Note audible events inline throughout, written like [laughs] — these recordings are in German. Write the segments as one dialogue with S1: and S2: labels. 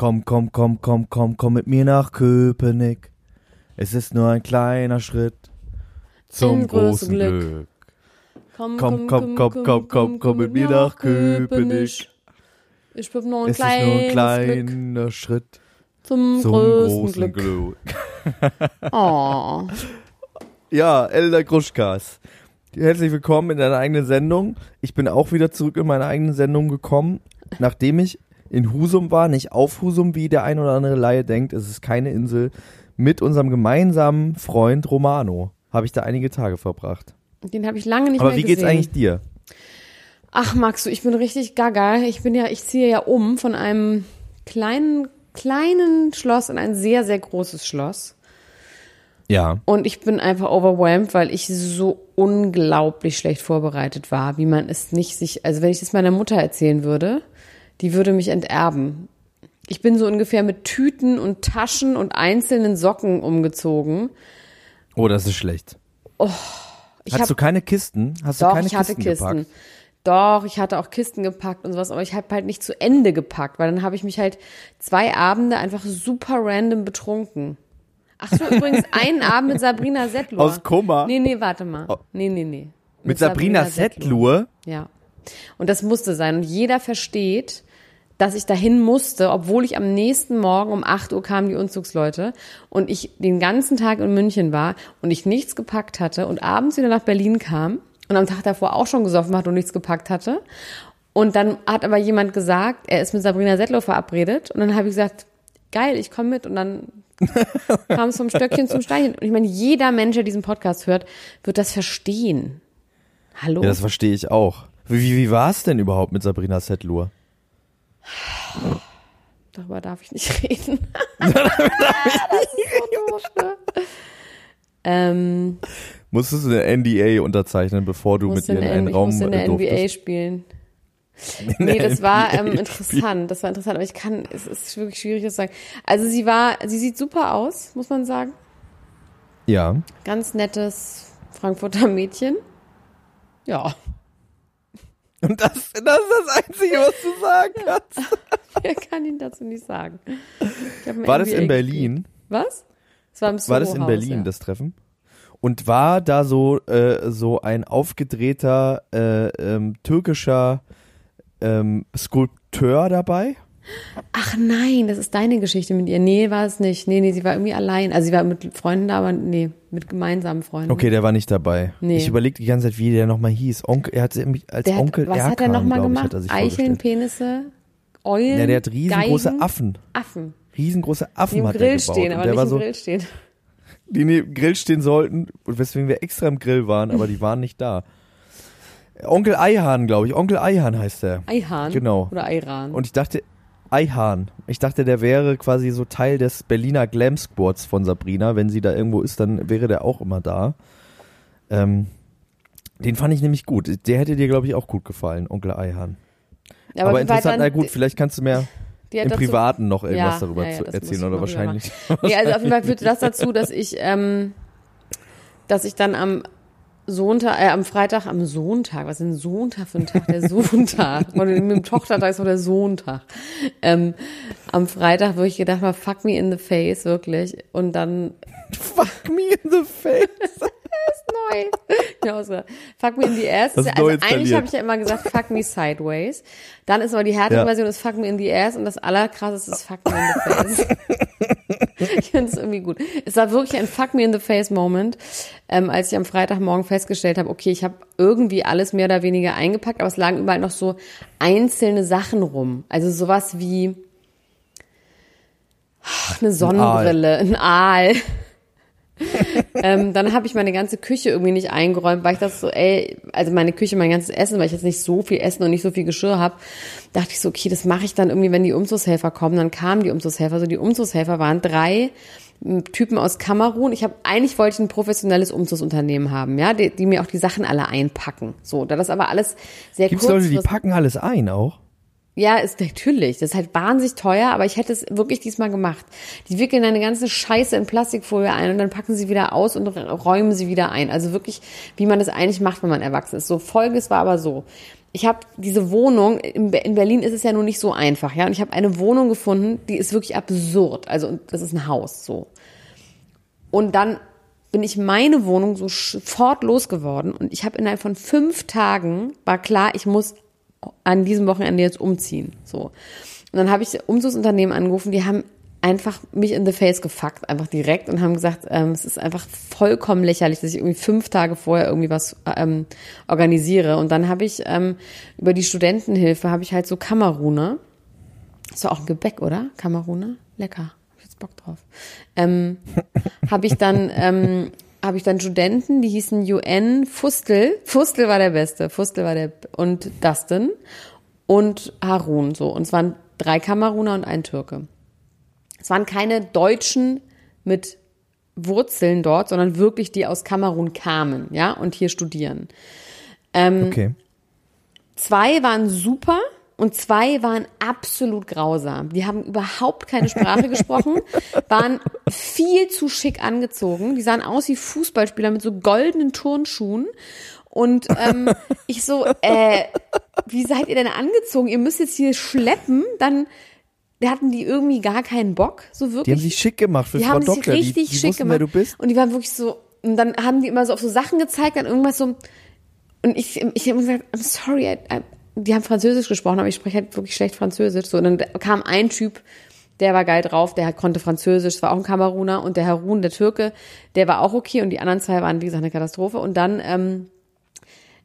S1: Komm, komm, komm, komm, komm, komm mit mir nach Köpenick. Es ist nur ein kleiner Schritt zum großen
S2: Glück.
S1: Glück. Komm, komm, komm, komm, komm, komm mit mir nach Köpenick.
S2: Ich bin nur ein
S1: Es ist nur ein
S2: Glück
S1: kleiner Schritt
S2: zum,
S1: zum
S2: großen,
S1: großen
S2: Glück.
S1: Glück.
S2: Oh.
S1: Ja, Elder Gruschkas. Herzlich willkommen in deiner eigenen Sendung. Ich bin auch wieder zurück in meine eigene Sendung gekommen, nachdem ich in Husum war, nicht auf Husum, wie der ein oder andere Laie denkt. Es ist keine Insel. Mit unserem gemeinsamen Freund Romano habe ich da einige Tage verbracht.
S2: Den habe ich lange nicht
S1: Aber
S2: mehr
S1: wie
S2: gesehen.
S1: geht's eigentlich dir?
S2: Ach, Max, ich bin richtig gaga. Ich bin ja, ich ziehe ja um von einem kleinen, kleinen Schloss in ein sehr, sehr großes Schloss.
S1: Ja.
S2: Und ich bin einfach overwhelmed, weil ich so unglaublich schlecht vorbereitet war, wie man es nicht sich, also wenn ich das meiner Mutter erzählen würde, die würde mich enterben. Ich bin so ungefähr mit Tüten und Taschen und einzelnen Socken umgezogen.
S1: Oh, das ist schlecht.
S2: Ich
S1: Hast
S2: hab-
S1: du keine Kisten? Hast
S2: Doch,
S1: du keine
S2: ich hatte
S1: Kisten,
S2: Kisten.
S1: gepackt?
S2: Doch, ich hatte auch Kisten gepackt und sowas, aber ich habe halt nicht zu Ende gepackt, weil dann habe ich mich halt zwei Abende einfach super random betrunken. Ach so, übrigens [laughs] einen Abend mit Sabrina Settler.
S1: Aus Kummer?
S2: Nee, nee, warte mal. Nee, nee, nee.
S1: Mit Sabrina Settler?
S2: Ja. Und das musste sein. Und jeder versteht, dass ich dahin musste, obwohl ich am nächsten Morgen um 8 Uhr kamen die Umzugsleute und ich den ganzen Tag in München war und ich nichts gepackt hatte und abends wieder nach Berlin kam und am Tag davor auch schon gesoffen hat und nichts gepackt hatte. Und dann hat aber jemand gesagt, er ist mit Sabrina Settler verabredet und dann habe ich gesagt, geil, ich komme mit und dann [laughs] kam es vom Stöckchen zum Steinchen. Und ich meine, jeder Mensch, der diesen Podcast hört, wird das verstehen. Hallo?
S1: Ja, das verstehe ich auch. Wie, wie, wie war es denn überhaupt mit Sabrina Settler?
S2: Darüber darf ich nicht [laughs] reden. [laughs] das ist so doof, ne? Ähm,
S1: Musstest du eine NDA unterzeichnen, bevor du mit
S2: musste
S1: ihr in
S2: in,
S1: einen
S2: ich
S1: Raum
S2: musste in der
S1: äh, durftest?
S2: NBA spielen.
S1: In
S2: Nee,
S1: der
S2: das war
S1: NBA
S2: ähm, interessant. Das war interessant, aber ich kann, es ist wirklich schwierig das zu sagen. Also sie war, sie sieht super aus, muss man sagen.
S1: Ja.
S2: Ganz nettes Frankfurter Mädchen. Ja,
S1: Und das, das ist das Einzige, was du sagen kannst. [laughs]
S2: wer kann Ihnen dazu nicht sagen?
S1: War das in. Berlin?
S2: Was? Das war im
S1: War das in Berlin,
S2: ja.
S1: das Treffen? Und war da so, äh, so ein aufgedrehter äh, ähm, türkischer ähm, Skulpteur dabei?
S2: Ach nein, das ist deine Geschichte mit ihr. Nee, war es nicht. Nee, nee, sie war irgendwie allein. Also sie war mit Freunden da, aber nee, mit gemeinsamen Freunden.
S1: Okay, der war nicht dabei.
S2: Nee.
S1: Ich überlege die ganze Zeit, wie der nochmal hieß. Onkel, er hat sich als
S2: Der hat,
S1: Onkel
S2: was
S1: Erkan,
S2: hat er nochmal
S1: ich,
S2: gemacht?
S1: Hat er sich
S2: Eicheln. Penisse, Eulen,
S1: Ja, der hat riesengroße
S2: Geigen,
S1: Affen.
S2: Affen.
S1: Riesengroße
S2: Die
S1: Affen
S2: im
S1: hat
S2: Grill
S1: gebaut.
S2: stehen, aber
S1: der
S2: nicht
S1: war
S2: im
S1: so,
S2: Grill stehen. [laughs]
S1: die neben Grill stehen sollten und weswegen wir extra im Grill waren, aber die [laughs] waren nicht da. Onkel Eihahn, glaube ich. Onkel Eihahn heißt der.
S2: Eihahn.
S1: Genau.
S2: Oder Eiran.
S1: Und ich dachte, Eihahn. Ich dachte, der wäre quasi so Teil des Berliner Glam Squads von Sabrina. Wenn sie da irgendwo ist, dann wäre der auch immer da. Ähm, den fand ich nämlich gut. Der hätte dir, glaube ich, auch gut gefallen, Onkel Eihahn.
S2: Ja,
S1: Aber,
S2: war
S1: interessant, na gut, vielleicht kannst du mir [laughs] im Privaten noch irgendwas
S2: Ja,
S1: darüber
S2: ja, ja,
S1: erzählen oder wahrscheinlich.
S2: Nee, also auf jeden Fall führte das dazu, dass ich, ähm, dass ich dann am Sonntag, äh, am Freitag, am Sonntag, was ist denn Sonntag für ein Tag? Der Sonntag. [laughs] Und mit dem Tochtertag ist noch der Sonntag. Ähm, am Freitag, wo ich gedacht habe, fuck me in the face, wirklich. Und dann
S1: Fuck me in the face. [laughs]
S2: neu. Ja, ausgedacht. fuck me in the ass.
S1: Hast
S2: Ist also eigentlich habe ich ja immer gesagt, fuck me sideways. Dann ist aber die härtere
S1: Ja.
S2: Version ist fuck me in the ass und das allerkrasseste ist fuck me in the face. ich finde es irgendwie gut. Es war wirklich ein fuck me in the face Moment, ähm, als ich am Freitagmorgen festgestellt habe, okay, ich habe irgendwie alles mehr oder weniger eingepackt, aber es lagen überall noch so einzelne Sachen rum. Also sowas wie ach, eine Sonnenbrille, ein Aal. [laughs] ähm, dann habe ich meine ganze Küche irgendwie nicht eingeräumt, weil ich das so, ey, also meine Küche, mein ganzes Essen, weil ich jetzt nicht so viel Essen und nicht so viel Geschirr habe, dachte ich so, okay, das mache ich dann irgendwie, wenn die Umzugshelfer kommen. Dann kamen die Umzugshelfer. So die Umzugshelfer waren drei Typen aus Kamerun. Ich habe eigentlich wollte ich ein professionelles Umzugsunternehmen haben, ja, die, die mir auch die Sachen alle einpacken. So, da das aber alles sehr
S1: Gibt's Leute, die packen alles ein auch?
S2: Ja, ist natürlich. Das ist halt wahnsinnig teuer, aber ich hätte es wirklich diesmal gemacht. Die wickeln eine ganze Scheiße in Plastikfolie ein und dann packen sie wieder aus und räumen sie wieder ein. Also wirklich, wie man das eigentlich macht, wenn man erwachsen ist. So, folgendes war aber so. Ich habe diese Wohnung, in Be- in Berlin ist es ja nun nicht so einfach, ja. Und ich habe eine Wohnung gefunden, die ist wirklich absurd. Also, das ist ein Haus, so. Und dann bin ich meine Wohnung sofort losgeworden und ich habe innerhalb von fünf Tagen war klar, ich muss an diesem Wochenende jetzt umziehen. So. Und dann habe ich Umzugsunternehmen angerufen, die haben einfach mich in the face gefuckt, einfach direkt und haben gesagt, ähm, es ist einfach vollkommen lächerlich, dass ich irgendwie fünf Tage vorher irgendwie was ähm, organisiere. Und dann habe ich ähm, über die Studentenhilfe habe ich halt so Kameruner. Ist doch auch ein Gebäck, oder? Kameruner? Lecker. Hab ich jetzt Bock drauf. Ähm, [laughs] habe ich dann ähm, habe ich dann Studenten, die hießen UN Fustel. Fustel war der Beste. Fustel war der und Dustin und Harun so. Und es waren drei Kameruner und ein Türke. Es waren keine Deutschen mit Wurzeln dort, sondern wirklich die aus Kamerun kamen, ja, und hier studieren. Ähm,
S1: Okay.
S2: Zwei waren super und zwei waren absolut grausam. Die haben überhaupt keine Sprache [laughs] gesprochen, waren viel zu schick angezogen. Die sahen aus wie Fußballspieler mit so goldenen Turnschuhen. Und ähm, [laughs] ich so, äh, wie seid ihr denn angezogen? Ihr müsst jetzt hier schleppen. Dann hatten die irgendwie gar keinen Bock, so wirklich.
S1: Die haben sich schick gemacht für
S2: Die
S1: Frau
S2: haben sich
S1: Doktor.
S2: richtig
S1: die, die
S2: schick
S1: wussten,
S2: gemacht.
S1: wer du bist.
S2: Und die waren wirklich so, und dann haben die immer so auf so Sachen gezeigt, dann irgendwas so, und ich, ich habe gesagt, I'm sorry, I, die haben Französisch gesprochen, aber ich spreche halt wirklich schlecht Französisch. So, und dann kam ein Typ, der war geil drauf, der konnte Französisch, das war auch ein Kameruner, und der Harun, der Türke, der war auch okay, und die anderen zwei waren, wie gesagt, eine Katastrophe. Und dann ähm,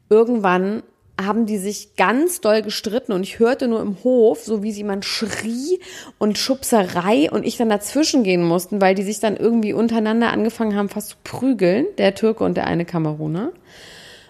S2: irgendwann haben die sich ganz doll gestritten und ich hörte nur im Hof, so wie sie jemand schrie und Schubserei und ich dann dazwischen gehen mussten, weil die sich dann irgendwie untereinander angefangen haben, fast zu prügeln, der Türke und der eine Kameruner.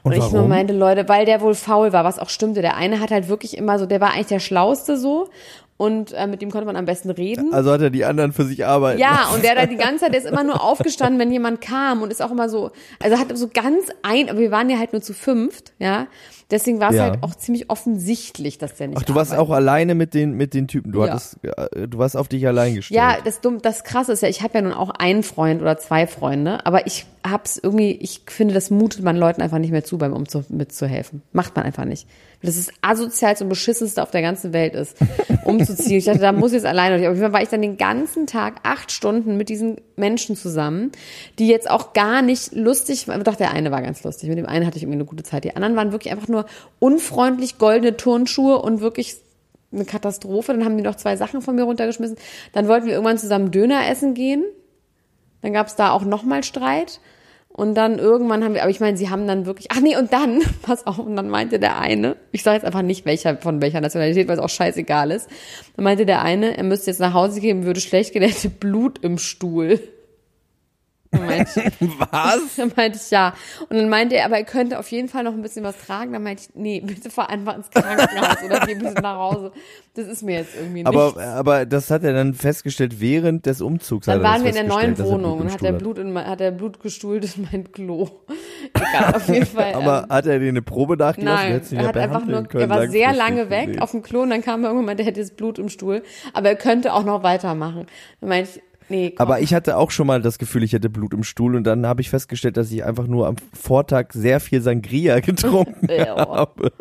S1: Und,
S2: Und ich nur meinte, Leute, weil der wohl faul war, was auch stimmte. Der eine hat halt wirklich immer so, der war eigentlich der Schlauste so und äh, mit dem konnte man am besten reden.
S1: also hat er die anderen für sich arbeiten.
S2: Ja, und der da die [laughs] ganze Zeit, der ist immer nur aufgestanden, wenn jemand kam und ist auch immer so, also hat so ganz ein, aber wir waren ja halt nur zu fünft, ja. Deswegen war es
S1: Ja.
S2: halt auch ziemlich offensichtlich, dass der nicht
S1: Ach, du warst
S2: arbeitet.
S1: auch alleine mit den mit den Typen. Du
S2: Ja.
S1: hattest, äh, du warst auf dich allein gestellt.
S2: Ja, das dumm, das krasse ist ja, ich habe ja nun auch einen Freund oder zwei Freunde, aber ich hab's irgendwie, ich finde, das mutet man Leuten einfach nicht mehr zu, beim Umzug mitzuhelfen. Macht man einfach nicht. Das ist asozial und beschissenste auf der ganzen Welt ist, umzuziehen. Ich dachte, da muss ich jetzt alleine. durch. Auf jeden Fall war ich dann den ganzen Tag acht Stunden mit diesen Menschen zusammen, die jetzt auch gar nicht lustig waren. Doch, der eine war ganz lustig. Mit dem einen hatte ich irgendwie eine gute Zeit. Die anderen waren wirklich einfach nur unfreundlich, goldene Turnschuhe und wirklich eine Katastrophe. Dann haben die noch zwei Sachen von mir runtergeschmissen. Dann wollten wir irgendwann zusammen Döner essen gehen. Dann gab es da auch nochmal Streit. Und dann irgendwann haben wir, aber ich meine, sie haben dann wirklich, ach nee, und dann, [laughs] pass auf, und dann meinte der eine, ich sage jetzt einfach nicht welcher von welcher Nationalität, weil es auch scheißegal ist. Dann meinte der eine, er müsste jetzt nach Hause gehen, würde schlecht gehen, er hätte Blut im Stuhl. Meinte [laughs] ich,
S1: Was? [laughs]
S2: dann meinte ich ja. Und dann meinte er, aber er könnte auf jeden Fall noch ein bisschen was tragen. Dann meinte ich, nee, bitte fahr einfach ins Krankenhaus oder geh bitte nach Hause. Das ist mir jetzt irgendwie nicht.
S1: Aber, aber das hat er dann festgestellt während des Umzugs.
S2: Dann waren wir in der neuen Wohnung und hat er Blut in hat er Blut gestuhlt in mein Klo. [laughs] Egal, auf jeden Fall.
S1: Aber
S2: ähm,
S1: hat er dir eine Probe nachgelassen?
S2: Nein, er hat einfach nur,
S1: können,
S2: er war sehr lange weg
S1: gesehen.
S2: auf dem Klo und dann kam er irgendwann, der hätte jetzt Blut im Stuhl. Aber er könnte auch noch weitermachen. Dann meinte ich, nee, komm.
S1: Aber ich hatte auch schon mal das Gefühl, ich hätte Blut im Stuhl und dann habe ich festgestellt, dass ich einfach nur am Vortag sehr viel Sangria [laughs] getrunken [laughs] habe.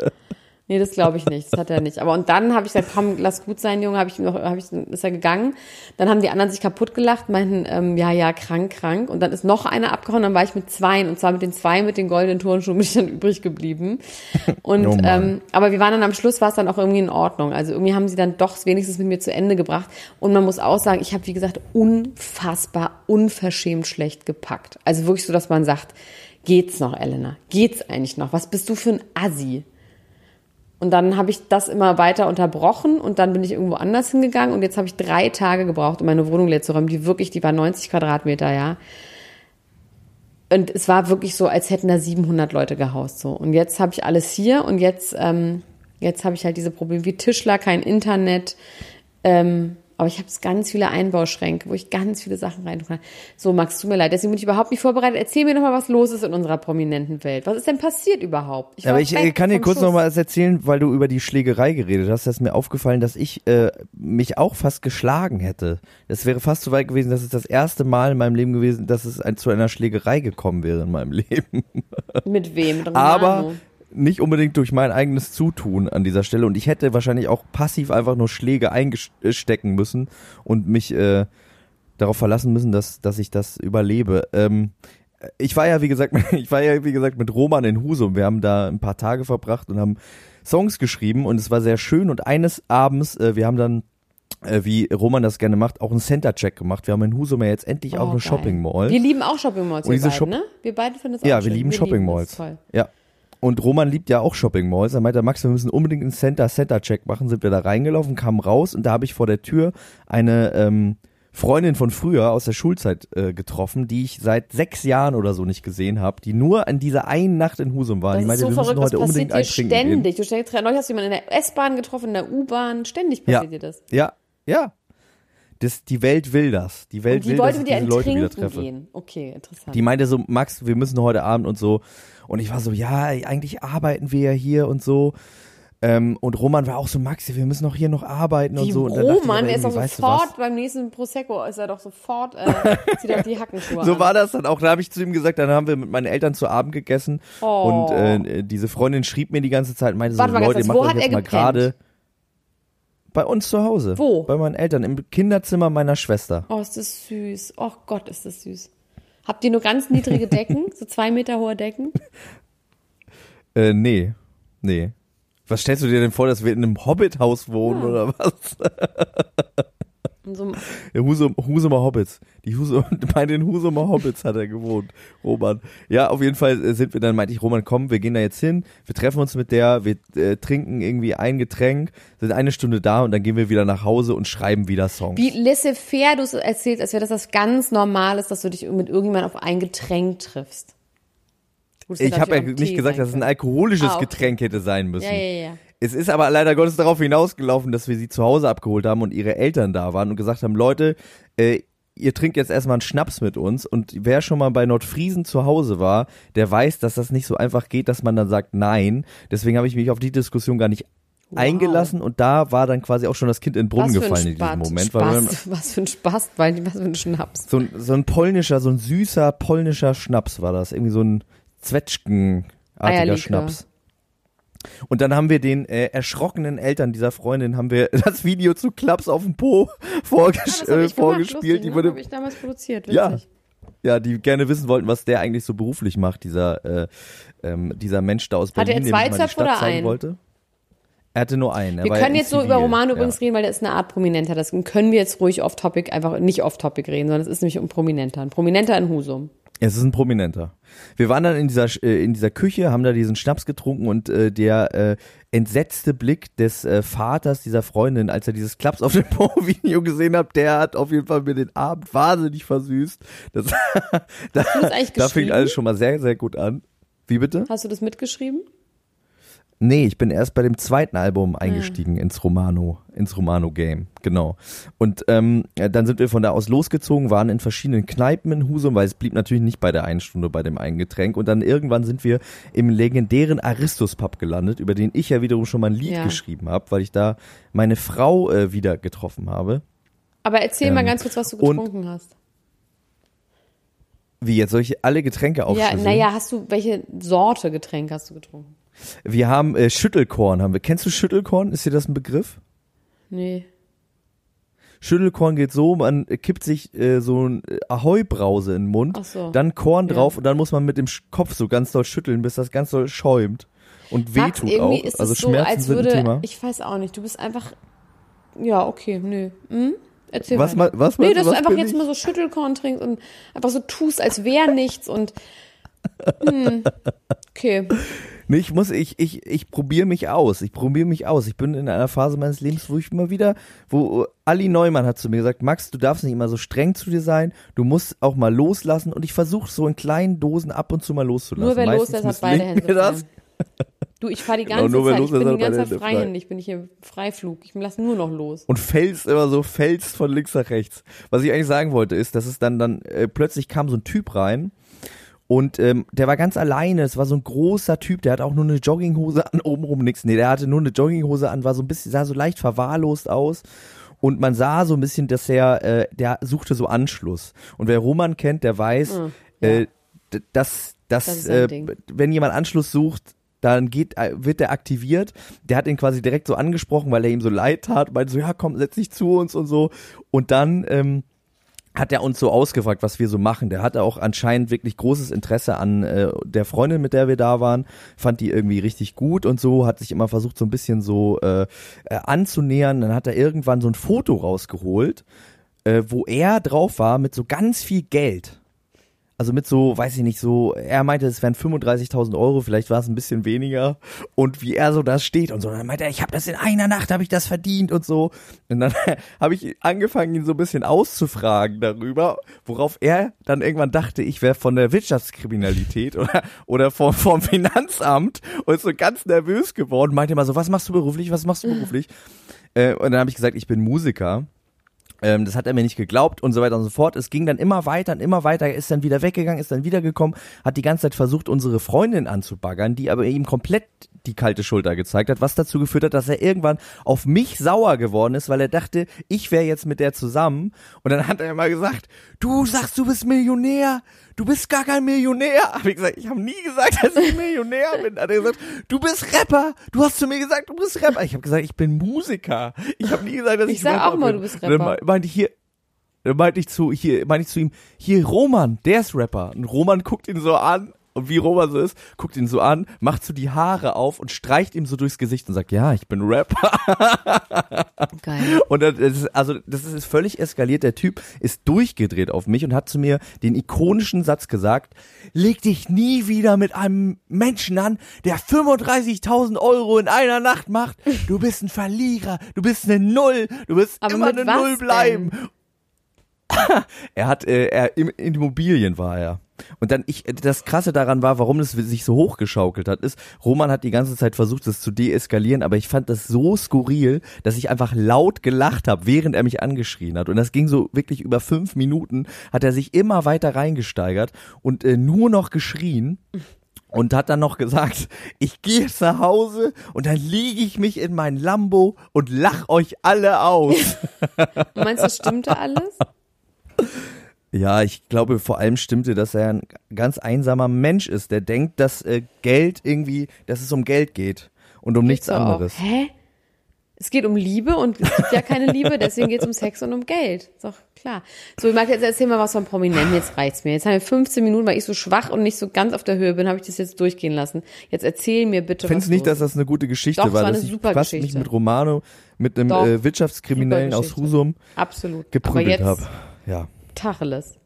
S2: Nee, das glaube ich nicht. Das hat er nicht. Aber und dann habe ich gesagt, komm, lass gut sein, Junge. Habe ich noch, habe ich, ist er gegangen. Dann haben die anderen sich kaputt gelacht, meinten, ähm, ja, ja, krank, krank. Und dann ist noch einer abgehauen. Dann war ich mit zweien und zwar mit den zwei mit den goldenen Turnschuhen bin ich dann [laughs] übrig geblieben. Und [laughs]
S1: Oh
S2: ähm, aber wir waren dann am Schluss war es dann auch irgendwie in Ordnung. Also irgendwie haben sie dann doch wenigstens mit mir zu Ende gebracht. Und man muss auch sagen, ich habe wie gesagt unfassbar unverschämt schlecht gepackt. Also wirklich so, dass man sagt, geht's noch, Elena? Geht's eigentlich noch? Was bist du für ein Assi? Und dann habe ich das immer weiter unterbrochen und dann bin ich irgendwo anders hingegangen und jetzt habe ich drei Tage gebraucht, um meine Wohnung leer zu räumen. Die wirklich, die war 90 Quadratmeter, ja. Und es war wirklich so, als hätten da 700 Leute gehaust so. Und jetzt habe ich alles hier und jetzt, ähm, jetzt habe ich halt diese Probleme wie Tischler, kein Internet. Ähm, aber ich habe ganz viele Einbauschränke, wo ich ganz viele Sachen rein kann. So, Max, tut mir leid, deswegen bin ich überhaupt nicht vorbereitet. Erzähl mir noch mal, was los ist in unserer prominenten Welt. Was ist denn passiert überhaupt? Ich
S1: Aber ich äh, kann dir kurz
S2: Schuss.
S1: noch mal was erzählen, weil du über die Schlägerei geredet hast. Da ist mir aufgefallen, dass ich äh, mich auch fast geschlagen hätte. Es wäre fast so weit gewesen, dass es das erste Mal in meinem Leben gewesen, dass es ein, zu einer Schlägerei gekommen wäre in meinem [laughs] Leben.
S2: Mit wem? Mit
S1: Aber
S2: Romano?
S1: Nicht unbedingt durch mein eigenes Zutun an dieser Stelle. Und ich hätte wahrscheinlich auch passiv einfach nur Schläge eingestecken müssen und mich äh, darauf verlassen müssen, dass, dass ich das überlebe. Ähm, ich war ja, wie gesagt, [laughs] ich war ja, wie gesagt, mit Roman in Husum. Wir haben da ein paar Tage verbracht und haben Songs geschrieben und es war sehr schön. Und eines Abends, äh, wir haben dann äh, wie Roman das gerne macht, auch einen Center-Check gemacht. Wir haben in Husum ja jetzt endlich auch
S2: Oh,
S1: eine
S2: geil.
S1: Shopping Mall.
S2: Wir lieben auch Shopping Malls, wir
S1: Shop-
S2: ne? Wir beide finden das auch
S1: Ja, wir
S2: schön.
S1: lieben Shopping Malls. Ja. Und Roman liebt ja auch Shopping Malls. Er meinte, Max, wir müssen unbedingt einen Center Center Check machen. Sind wir da reingelaufen, kamen raus und da habe ich vor der Tür eine ähm, Freundin von früher aus der Schulzeit äh, getroffen, die ich seit sechs Jahren oder so nicht gesehen habe, die nur an dieser einen Nacht in Husum war.
S2: Das
S1: die
S2: ist
S1: meinte,
S2: so
S1: wir
S2: verrückt,
S1: müssen heute unbedingt
S2: passiert dir
S1: gehen.
S2: ständig. Du stellst, neulich hast du jemanden in der S-Bahn getroffen, in der U-Bahn, ständig
S1: Ja,
S2: passiert dir das.
S1: ja, ja. Das, die Welt will das. Die Welt
S2: Und die
S1: will,
S2: wollte
S1: dass ich diese Leute wieder
S2: Trinken
S1: treffe.
S2: gehen. Okay, interessant.
S1: Die meinte so, Max, wir müssen heute Abend und so. Und ich war so, ja, eigentlich arbeiten wir ja hier und so. Ähm, und Roman war auch so, Max, wir müssen auch hier noch arbeiten und
S2: Wie
S1: so. Und dann
S2: Roman, der ist doch sofort beim nächsten Prosecco, ist er doch sofort, äh, [laughs] zieht er die Hackenschuhe
S1: So
S2: an.
S1: war das dann auch. Da habe ich zu ihm gesagt, dann haben wir mit meinen Eltern zu Abend gegessen.
S2: Oh.
S1: Und äh, diese Freundin schrieb mir die ganze Zeit und meinte
S2: Warte
S1: so,
S2: mal
S1: Leute, macht euch
S2: hat
S1: jetzt mal gerade bei uns zu Hause.
S2: Wo?
S1: Bei meinen Eltern, im Kinderzimmer meiner Schwester.
S2: Oh, ist das süß. Oh Gott, ist das süß. Habt ihr nur ganz niedrige Decken? [laughs] so zwei Meter hohe Decken?
S1: Äh, nee, nee. Was stellst du dir denn vor, dass wir in einem Hobbithaus wohnen
S2: Ja.
S1: oder was? [laughs]
S2: So,
S1: Ja, Husum, Husumer Hobbits. Die Husum, [laughs] bei den Husumer Hobbits hat er gewohnt, Roman. Ja, auf jeden Fall äh, sind wir dann, meinte ich, Roman, komm, wir gehen da jetzt hin, wir treffen uns mit der, wir äh, trinken irgendwie ein Getränk, sind eine Stunde da und dann gehen wir wieder nach Hause und schreiben wieder Songs.
S2: wie laissez-faire du es erzählst, als wäre das was ganz Normales, dass du dich mit irgendjemandem auf ein Getränk triffst. Gut,
S1: ich habe ja nicht
S2: Tee
S1: gesagt, dass es ein alkoholisches
S2: Ah, okay.
S1: Getränk hätte sein müssen.
S2: Ja, ja, ja.
S1: Es ist aber leider Gottes darauf hinausgelaufen, dass wir sie zu Hause abgeholt haben und ihre Eltern da waren und gesagt haben, Leute, äh, ihr trinkt jetzt erstmal einen Schnaps mit uns und wer schon mal bei Nordfriesen zu Hause war, der weiß, dass das nicht so einfach geht, dass man dann sagt nein. Deswegen habe ich mich auf die Diskussion gar nicht eingelassen und da war dann quasi auch schon das Kind in den Brunnen gefallen in diesem Moment.
S2: Spaß, was für ein Spaß, weil was für ein Schnaps.
S1: so, ein, so ein polnischer, so ein süßer polnischer Schnaps war das. Irgendwie so ein Zwetschgenartiger. Schnaps. Und dann haben wir den äh, erschrockenen Eltern dieser Freundin haben wir [laughs] das Video zu Klaps auf dem Po vorges
S2: Ah, das hab
S1: äh, vorgespielt.
S2: lustig,
S1: die
S2: ne?
S1: wurde,
S2: Hab ich damals produziert,
S1: Ja.
S2: witzig.
S1: ja, die gerne wissen wollten, was der eigentlich so beruflich macht, dieser äh, ähm, dieser Mensch da aus
S2: Hatte
S1: Berlin,
S2: er
S1: dem
S2: zwei Zöpfe oder einen?
S1: wollte. Er hatte nur einen. Er
S2: Wir
S1: ja
S2: können jetzt so über Romano
S1: ja.
S2: übrigens reden, weil der ist eine Art Prominenter. Das können wir jetzt ruhig off-topic, einfach nicht off-topic reden, sondern es ist nämlich um Prominenter. Ein Prominenter in Husum.
S1: Es ist ein Prominenter. Wir waren dann in dieser äh, in dieser Küche, haben da diesen Schnaps getrunken und äh, der äh, entsetzte Blick des äh, Vaters dieser Freundin, als er dieses Klaps auf dem [laughs] Po-Video gesehen hat, der hat auf jeden Fall mir den Abend wahnsinnig versüßt. Das, [laughs] da, da fing
S2: geschrieben?
S1: alles schon mal sehr sehr gut an. Wie bitte?
S2: Hast du das mitgeschrieben?
S1: Nee, ich bin erst bei dem zweiten Album eingestiegen ins Romano, ins Romano-Game, genau. Und ähm, ja, dann sind wir von da aus losgezogen, waren in verschiedenen Kneipen in Husum, weil es blieb natürlich nicht bei der einen Stunde bei dem einen Getränk. Und dann irgendwann sind wir im legendären Aristus-Pub gelandet, über den ich ja wiederum schon mal ein Lied
S2: Ja.
S1: geschrieben habe, weil ich da meine Frau äh, wieder getroffen habe.
S2: Aber erzähl mal
S1: Ähm,
S2: ganz kurz, was du getrunken hast.
S1: Wie jetzt soll ich alle Getränke
S2: Ja,
S1: aufschlüsseln?
S2: naja, hast du, welche Sorte Getränk hast du getrunken?
S1: Wir haben äh, Schüttelkorn. Haben wir. Kennst du Schüttelkorn? Ist dir das ein Begriff?
S2: Nee.
S1: Schüttelkorn geht so, man kippt sich äh, so ein Ahoi-Brause in den Mund,
S2: so.
S1: dann Korn
S2: Ja.
S1: drauf und dann muss man mit dem Kopf so ganz doll schütteln, bis das ganz doll schäumt und wehtut
S2: irgendwie
S1: auch.
S2: ist
S1: also
S2: so,
S1: Schmerzen
S2: als
S1: sind
S2: würde,
S1: ein Thema.
S2: ich weiß auch nicht, du bist einfach, ja, okay, nö. Hm? Erzähl
S1: Was
S2: weiter.
S1: ma- was
S2: Nee, dass du einfach jetzt
S1: ich?
S2: mal so Schüttelkorn trinkst und einfach so tust, als wäre nichts und, hm, [laughs] okay.
S1: Ich muss, ich, ich, ich probiere mich aus. Ich probiere mich aus. Ich bin in einer Phase meines Lebens, wo ich immer wieder, wo Ali Neumann hat zu mir gesagt, Max, du darfst nicht immer so streng zu dir sein, du musst auch mal loslassen und ich versuche so in kleinen Dosen ab und zu mal loszulassen.
S2: Nur wer
S1: Meistens
S2: loslässt, hat beide Hände
S1: das.
S2: Du, ich fahre die
S1: Genau,
S2: ganze
S1: nur wer
S2: Zeit, ich
S1: loslässt,
S2: bin die ganze Zeit freihändig, ich bin hier Freiflug, ich lasse nur noch los.
S1: und fällst immer so, fällst von links nach rechts. Was ich eigentlich sagen wollte, ist, dass es dann, dann äh, plötzlich kam so ein Typ rein und ähm, der war ganz alleine. Es war so ein großer Typ, der hat auch nur eine Jogginghose an, [laughs] obenrum nix. Nee, der hatte nur eine Jogginghose an, war so ein bisschen, sah so leicht verwahrlost aus. Und man sah so ein bisschen, dass er, äh, der suchte so Anschluss. Und wer Roman kennt, der weiß,
S2: Mhm, ja.
S1: äh, dass, dass,
S2: Das
S1: äh, wenn jemand Anschluss sucht, dann geht, äh, wird der aktiviert. Der hat ihn quasi direkt so angesprochen, weil er ihm so leid tat, meinte so, ja komm, setz dich zu uns und so. Und dann ähm, hat er uns so ausgefragt, was wir so machen. Der hatte auch anscheinend wirklich großes Interesse an äh, der Freundin, mit der wir da waren, fand die irgendwie richtig gut und so, hat sich immer versucht, so ein bisschen so äh, äh, anzunähern. Dann hat er irgendwann so ein Foto rausgeholt, äh, wo er drauf war mit so ganz viel Geld. Also mit so, weiß ich nicht, so, er meinte, es wären 35.000 Euro, vielleicht war es ein bisschen weniger. Und wie er so da steht und so, dann meinte er, ich habe das in einer Nacht, habe ich das verdient und so. Und dann [laughs] habe ich angefangen, ihn so ein bisschen auszufragen darüber, worauf er dann irgendwann dachte, ich wäre von der Wirtschaftskriminalität [laughs] oder, oder vom, vom Finanzamt und ist so ganz nervös geworden, meinte immer so, was machst du beruflich, was machst du beruflich? Äh, und dann habe ich gesagt, ich bin Musiker. Ähm, das hat er mir nicht geglaubt und so weiter und so fort. Es ging dann immer weiter und immer weiter. Er ist dann wieder weggegangen, ist dann wiedergekommen, hat die ganze Zeit versucht, unsere Freundin anzubaggern, die aber ihm komplett die kalte Schulter gezeigt hat, was dazu geführt hat, dass er irgendwann auf mich sauer geworden ist, weil er dachte, ich wäre jetzt mit der zusammen. Und dann hat er immer gesagt, du sagst, du bist Millionär, du bist gar kein Millionär. [laughs] Hab ich gesagt, ich habe nie gesagt, dass ich Millionär bin. Hat er gesagt, du bist Rapper, du hast zu mir gesagt, du bist Rapper. Ich habe gesagt, ich bin Musiker. Ich habe nie gesagt, dass ich,
S2: Ich sag
S1: Rapper
S2: auch mal,
S1: bin.
S2: du bist
S1: dann
S2: Rapper.
S1: me- meinte ich hier, dann meinte ich zu, hier, meinte ich zu ihm, hier Roman, der ist Rapper. Und Roman guckt ihn so an. Und wie Roman so ist, guckt ihn so an, macht so die Haare auf und streicht ihm so durchs Gesicht und sagt, ja, ich bin Rapper. [laughs]
S2: Geil.
S1: Und das ist, also das ist völlig eskaliert. Der Typ ist durchgedreht auf mich und hat zu mir den ikonischen Satz gesagt: Leg dich nie wieder mit einem Menschen an, der 35.000 Euro in einer Nacht macht. Du bist ein Verlierer, du bist eine Null, du wirst
S2: Aber
S1: immer eine Null bleiben. [laughs] er hat, äh, er im in Immobilien war er. Und dann ich, das Krasse daran war, warum es sich so hochgeschaukelt hat, ist, Roman hat die ganze Zeit versucht, das zu deeskalieren, aber ich fand das so skurril, dass ich einfach laut gelacht habe, während er mich angeschrien hat. Und das ging so wirklich über fünf Minuten, hat er sich immer weiter reingesteigert und äh, nur noch geschrien. Und hat dann noch gesagt, ich gehe jetzt nach Hause und dann lege ich mich in mein Lambo und lach euch alle aus. [laughs]
S2: Meinst du, stimmte alles?
S1: Ja, ich glaube, vor allem stimmte, dass er ein ganz einsamer Mensch ist, der denkt, dass äh, Geld irgendwie, dass es um Geld geht und um nichts
S2: So auch.
S1: anderes.
S2: Hä? Es geht um Liebe und es gibt ja keine Liebe, [laughs] deswegen geht es um Sex und um Geld. Ist doch klar. So, Marc, jetzt erzähl mal was von Prominenten. Jetzt reicht's mir. Jetzt haben wir 15 Minuten, weil ich so schwach und nicht so ganz auf der Höhe bin, habe ich das jetzt durchgehen lassen. Jetzt erzähl mir bitte
S1: Findest
S2: was
S1: du nicht,
S2: los
S1: dass das eine gute Geschichte
S2: Doch,
S1: war,
S2: war
S1: dass
S2: eine
S1: ich
S2: super Geschichte.
S1: nicht mit Romano, mit einem
S2: Doch,
S1: äh, Wirtschaftskriminellen aus. Husum
S2: Absolut.
S1: Geprügelt habe. Ja.
S2: Tacheles.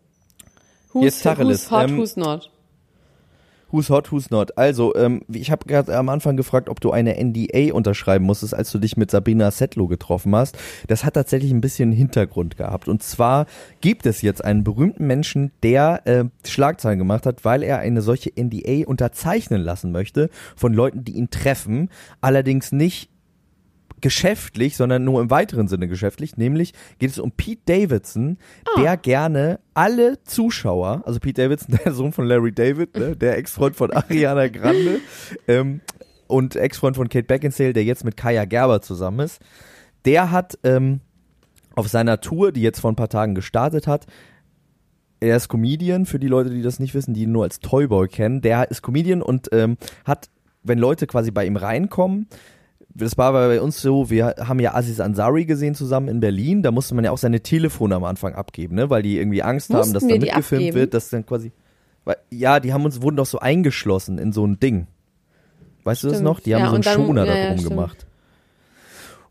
S2: Who's,
S1: Jetzt Tacheles.
S2: Who's hot,
S1: Ähm,
S2: who's not?
S1: Who's hot, who's not. Also, ähm, ich habe gerade am Anfang gefragt, ob du eine NDA unterschreiben musstest, als du dich mit Sabrina Settlow getroffen hast. Das hat tatsächlich ein bisschen Hintergrund gehabt. Und zwar gibt es jetzt einen berühmten Menschen, der äh, Schlagzeilen gemacht hat, weil er eine solche NDA unterzeichnen lassen möchte von Leuten, die ihn treffen. Allerdings nicht geschäftlich, sondern nur im weiteren Sinne geschäftlich. Nämlich geht es um Pete Davidson, der gerne alle Zuschauer, also Pete Davidson, [laughs] der Sohn von Larry David, ne, der Ex-Freund von Ariana Grande [laughs] ähm, und Ex-Freund von Kate Beckinsale, der jetzt mit Kaya Gerber zusammen ist, der hat ähm, auf seiner Tour, die jetzt vor ein paar Tagen gestartet hat, er ist Comedian, für die Leute, die das nicht wissen, die ihn nur als Toyboy kennen, der ist Comedian und ähm, hat wenn Leute quasi bei ihm reinkommen, das war bei uns so, wir haben ja Aziz Ansari gesehen zusammen in Berlin, da musste man ja auch seine Telefone am Anfang abgeben, ne, weil die irgendwie Angst haben, dass
S2: Mussten
S1: da mitgefilmt
S2: abgeben?
S1: wird, dass dann quasi, weil, ja, die haben uns, wurden doch so eingeschlossen in so ein Ding. Weißt du das
S2: Stimmt.
S1: noch? Die haben
S2: Ja,
S1: so einen
S2: dann-
S1: Schoner
S2: ja, ja,
S1: darum
S2: stimmt.
S1: gemacht.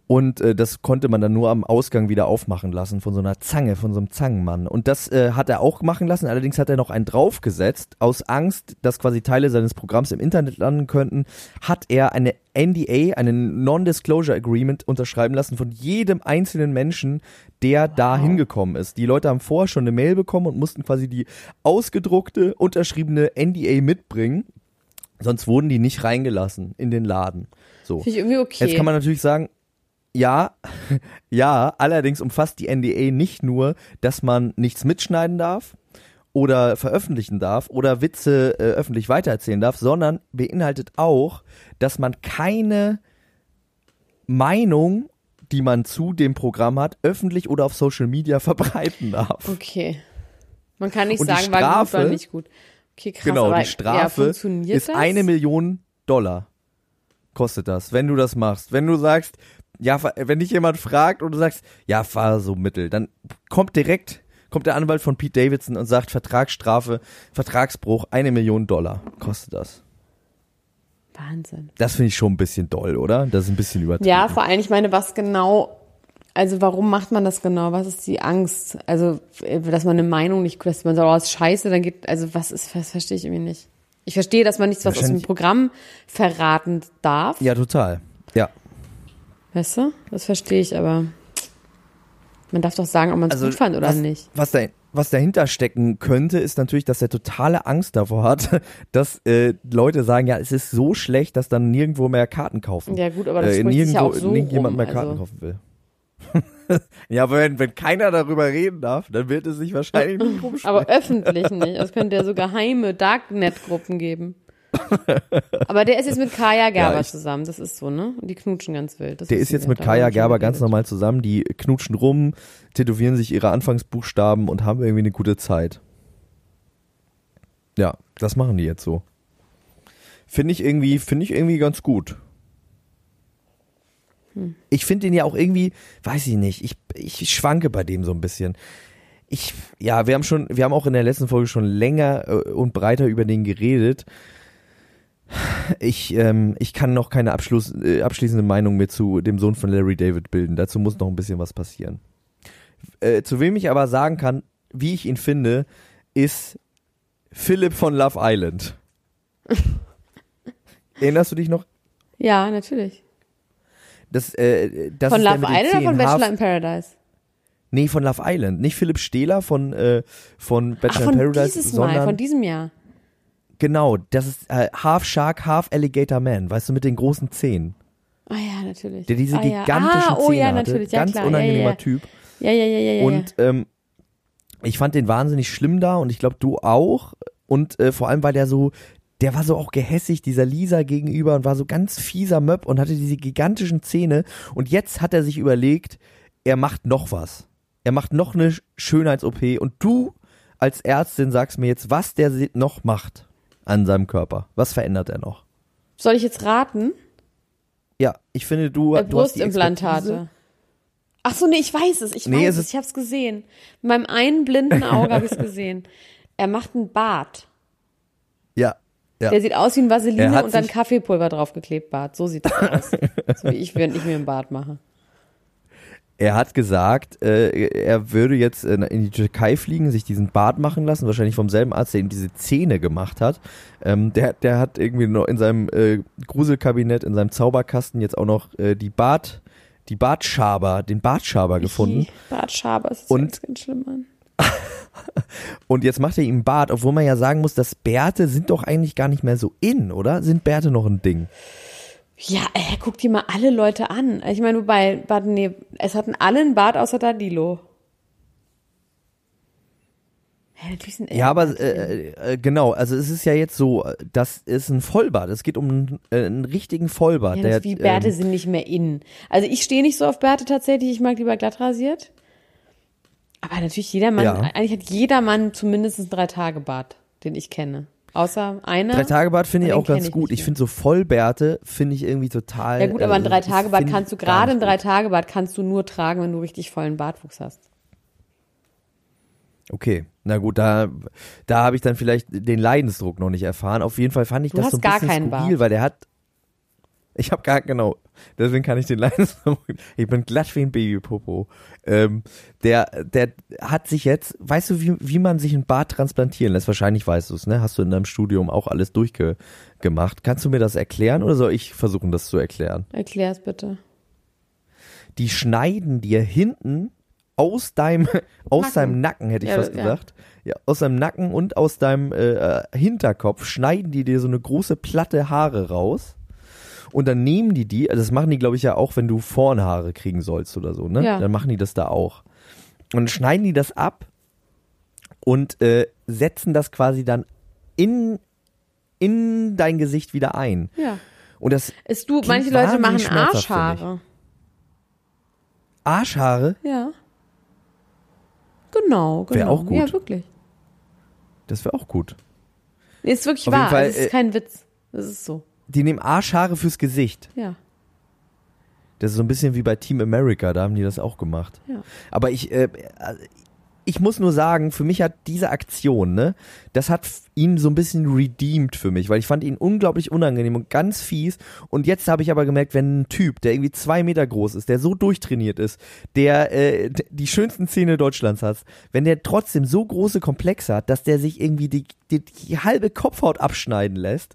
S1: Und äh, das konnte man dann nur am Ausgang wieder aufmachen lassen von so einer Zange, von so einem Zangenmann. Und das äh, hat er auch machen lassen. Allerdings hat er noch einen draufgesetzt. Aus Angst, dass quasi Teile seines Programms im Internet landen könnten, hat er eine NDA, einen Non-Disclosure Agreement unterschreiben lassen von jedem einzelnen Menschen, der da hingekommen ist. Die Leute haben vorher schon eine Mail bekommen und mussten quasi die ausgedruckte, unterschriebene NDA mitbringen. Sonst wurden die nicht reingelassen in den Laden. So.
S2: Finde ich irgendwie okay.
S1: Jetzt kann man natürlich sagen, ja, [laughs] ja, allerdings umfasst die NDA nicht nur, dass man nichts mitschneiden darf oder veröffentlichen darf oder Witze äh, öffentlich weitererzählen darf, sondern beinhaltet auch, dass man keine Meinung, die man zu dem Programm hat, öffentlich oder auf Social Media [laughs] verbreiten darf.
S2: okay. Man kann nicht
S1: Und
S2: sagen, war gut,
S1: Strafe-
S2: war nicht gut. Okay, krass.
S1: genau,
S2: aber,
S1: die
S2: ja,
S1: Strafe
S2: funktioniert
S1: ist
S2: das?
S1: eine Million Dollar. Kostet das, wenn du das machst. Wenn du sagst, ja, wenn dich jemand fragt und du sagst, ja, fahr so mittel, dann kommt direkt, kommt der Anwalt von Pete Davidson und sagt, Vertragsstrafe, Vertragsbruch, eine Million Dollar kostet das.
S2: Wahnsinn.
S1: Das finde ich schon ein bisschen doll, oder? Das ist ein bisschen übertrieben.
S2: Ja, vor allem, ich meine, was genau, also warum macht man das genau? Was ist die Angst? Also, dass man eine Meinung nicht, dass man so, oh, ist scheiße, dann geht, also was ist, das verstehe ich irgendwie nicht. Ich verstehe, dass man nichts, was aus dem Programm verraten darf.
S1: Ja, total.
S2: Weißt du? Das verstehe ich, aber man darf doch sagen, ob man es gut fand oder
S1: Also was,
S2: nicht.
S1: Was, da, was dahinter stecken könnte, ist natürlich, dass er totale Angst davor hat, [laughs] dass äh, Leute sagen, ja, es ist so schlecht, dass dann nirgendwo mehr Karten kaufen.
S2: Ja, gut, aber das
S1: äh,
S2: sich ja
S1: nirgendwo,
S2: auch so
S1: nirgendjemand
S2: rum,
S1: mehr Karten
S2: also.
S1: kaufen will. [laughs] ja, aber wenn, wenn keiner darüber reden darf, dann wird es sich wahrscheinlich [laughs] nicht rumsprechen.
S2: Aber öffentlich nicht. Es könnte ja so geheime Darknet-Gruppen geben. Aber der ist jetzt mit Kaya Gerber
S1: Ja,
S2: zusammen. Das ist so, ne? Und die knutschen ganz wild. Das
S1: Der ist jetzt mit Kaya Gerber ganz normal zusammen, die knutschen rum, tätowieren sich ihre Anfangsbuchstaben und haben irgendwie eine gute Zeit. Ja, das machen die jetzt so. Finde ich irgendwie, finde ich irgendwie ganz gut. Ich finde den ja auch irgendwie, weiß ich nicht, ich, ich schwanke bei dem so ein bisschen. Ich, ja, wir haben schon, wir haben auch in der letzten Folge schon länger äh, und breiter über den geredet. Ich, ähm, ich kann noch keine Abschluss, äh, abschließende Meinung mehr zu dem Sohn von Larry David bilden. Dazu muss noch ein bisschen was passieren. Äh, zu wem ich aber sagen kann, wie ich ihn finde, ist Philipp von Love Island. [laughs] Erinnerst du dich noch?
S2: Ja, natürlich.
S1: Das, äh, das
S2: Von Love Island oder von Bachelor in Paradise?
S1: Nee, von Love Island. Nicht Philipp Stehler von, äh, von
S2: Ach,
S1: Bachelor
S2: von
S1: in Paradise,
S2: dieses
S1: sondern
S2: Mal, von diesem Jahr.
S1: Genau, das ist äh, Half Shark, Half Alligator Man, weißt du, mit den großen Zähnen.
S2: Ah ja, natürlich.
S1: Der diese
S2: ah, ja.
S1: gigantischen
S2: ah, oh,
S1: Zähne
S2: ja,
S1: hatte.
S2: natürlich. Ja,
S1: Ganz
S2: klar.
S1: unangenehmer Typ.
S2: ja. ja, ja, ja, ja,
S1: Und ähm, ich fand den wahnsinnig schlimm da und ich glaube, du auch. Und äh, vor allem, weil der so, der war so auch gehässig dieser Lisa gegenüber und war so ganz fieser Möb und hatte diese gigantischen Zähne. Und jetzt hat er sich überlegt, er macht noch was. Er macht noch eine Schönheits-OP und du als Ärztin sagst mir jetzt, was der noch macht an seinem Körper. Was verändert er noch?
S2: Soll ich jetzt raten?
S1: Ja, ich finde, du,
S2: Äh,
S1: du hast die.
S2: Brustimplantate. Ach so, nee, ich weiß es. Ich
S1: Nee,
S2: weiß
S1: es
S2: es. Ich hab's gesehen. Mit meinem einen blinden Auge habe ich es [laughs] gesehen. Er macht einen Bart.
S1: Ja, ja.
S2: Der sieht aus wie ein Vaseline und dann Kaffeepulver draufgeklebt Bart. So sieht das aus. [laughs] so wie ich, wenn ich mir einen Bart mache.
S1: Er hat gesagt, äh, er würde jetzt äh, in die Türkei fliegen, sich diesen Bart machen lassen, wahrscheinlich vom selben Arzt, der ihm diese Zähne gemacht hat. Ähm, der, der hat irgendwie noch in seinem äh, Gruselkabinett, in seinem Zauberkasten jetzt auch noch äh, die Bart, die Bartschaber, den Bartschaber gefunden.
S2: Bartschaber, ist
S1: Und-
S2: ganz, ganz schlimm an. [laughs]
S1: Und jetzt macht er ihm einen Bart, obwohl man ja sagen muss, dass Bärte sind doch eigentlich gar nicht mehr so in, oder? Sind Bärte noch ein Ding?
S2: Ja, ey, guck dir mal alle Leute an. Ich meine, wobei, warte, nee, es hatten alle einen Bart außer Danilo. Ja,
S1: aber äh, äh, genau, also es ist ja jetzt so, äh, das ist ein Vollbart. Es geht um einen, äh, einen richtigen Vollbart.
S2: Ja,
S1: der,
S2: wie Bärte
S1: ähm,
S2: sind nicht mehr in. Also ich stehe nicht so auf Bärte tatsächlich, ich mag lieber glatt rasiert. Aber natürlich jeder Mann,
S1: Ja.
S2: eigentlich hat jeder Mann zumindest einen drei Tage Bart, den ich kenne. Außer eine.
S1: Drei-Tage-Bad finde ich auch ganz
S2: ich
S1: gut. Ich finde so Vollbärte finde ich irgendwie total.
S2: Ja gut, aber ein
S1: äh,
S2: Drei-Tage-Bad
S1: find
S2: kannst du gerade ein
S1: nicht gut.
S2: Drei-Tage-Bad kannst du nur tragen, wenn du richtig vollen Bartwuchs hast.
S1: Okay, na gut, da, da habe ich dann vielleicht den Leidensdruck noch nicht erfahren. Auf jeden Fall fand ich
S2: Du
S1: das so ein
S2: gar
S1: bisschen skurril,
S2: Bart.
S1: weil der hat. Ich habe gar genau. Deswegen kann ich den [laughs] Leidensdruck. Ich bin glatt wie ein Babypopo. Ähm, der, der hat sich jetzt, weißt du, wie, wie man sich ein Bart transplantieren lässt? Wahrscheinlich weißt du es, ne? Hast du in deinem Studium auch alles durchgemacht. Kannst du mir das erklären oder soll ich versuchen, das zu erklären?
S2: Erklär's bitte.
S1: die schneiden dir hinten aus deinem [laughs] aus
S2: Nacken.
S1: deinem Nacken hätte ich
S2: Ja,
S1: fast
S2: ja.
S1: gesagt ja aus deinem Nacken und aus deinem äh, äh, Hinterkopf schneiden die dir so eine große Platte Haare raus und dann nehmen die die also das machen die glaube ich ja auch wenn du Vornhaare kriegen sollst oder so ne
S2: Ja.
S1: dann machen die das da auch und dann schneiden die das ab und äh, setzen das quasi dann in in dein Gesicht wieder ein
S2: Ja.
S1: und das
S2: Ist du, manche Leute machen. Arschhaare.
S1: Arschhaare
S2: Ja. Genau, genau.
S1: Wär auch gut.
S2: Ja, wirklich.
S1: das wäre auch gut
S2: Nee, ist wirklich
S1: Auf
S2: wahr.
S1: Fall,
S2: das ist
S1: äh,
S2: kein Witz. Das ist so.
S1: Die nehmen Arschhaare fürs Gesicht
S2: Ja.
S1: Das ist so ein bisschen wie bei Team America, da haben die das auch gemacht.
S2: Ja.
S1: Aber ich, äh, ich muss nur sagen, für mich hat diese Aktion, ne, das hat ihn so ein bisschen redeemed für mich, weil ich fand ihn unglaublich unangenehm und ganz fies. Und jetzt habe ich aber gemerkt, wenn ein Typ, der irgendwie zwei Meter groß ist, der so durchtrainiert ist, der äh, die schönsten Zähne Deutschlands hat, wenn der trotzdem so große Komplexe hat, dass der sich irgendwie die, die, die halbe Kopfhaut abschneiden lässt,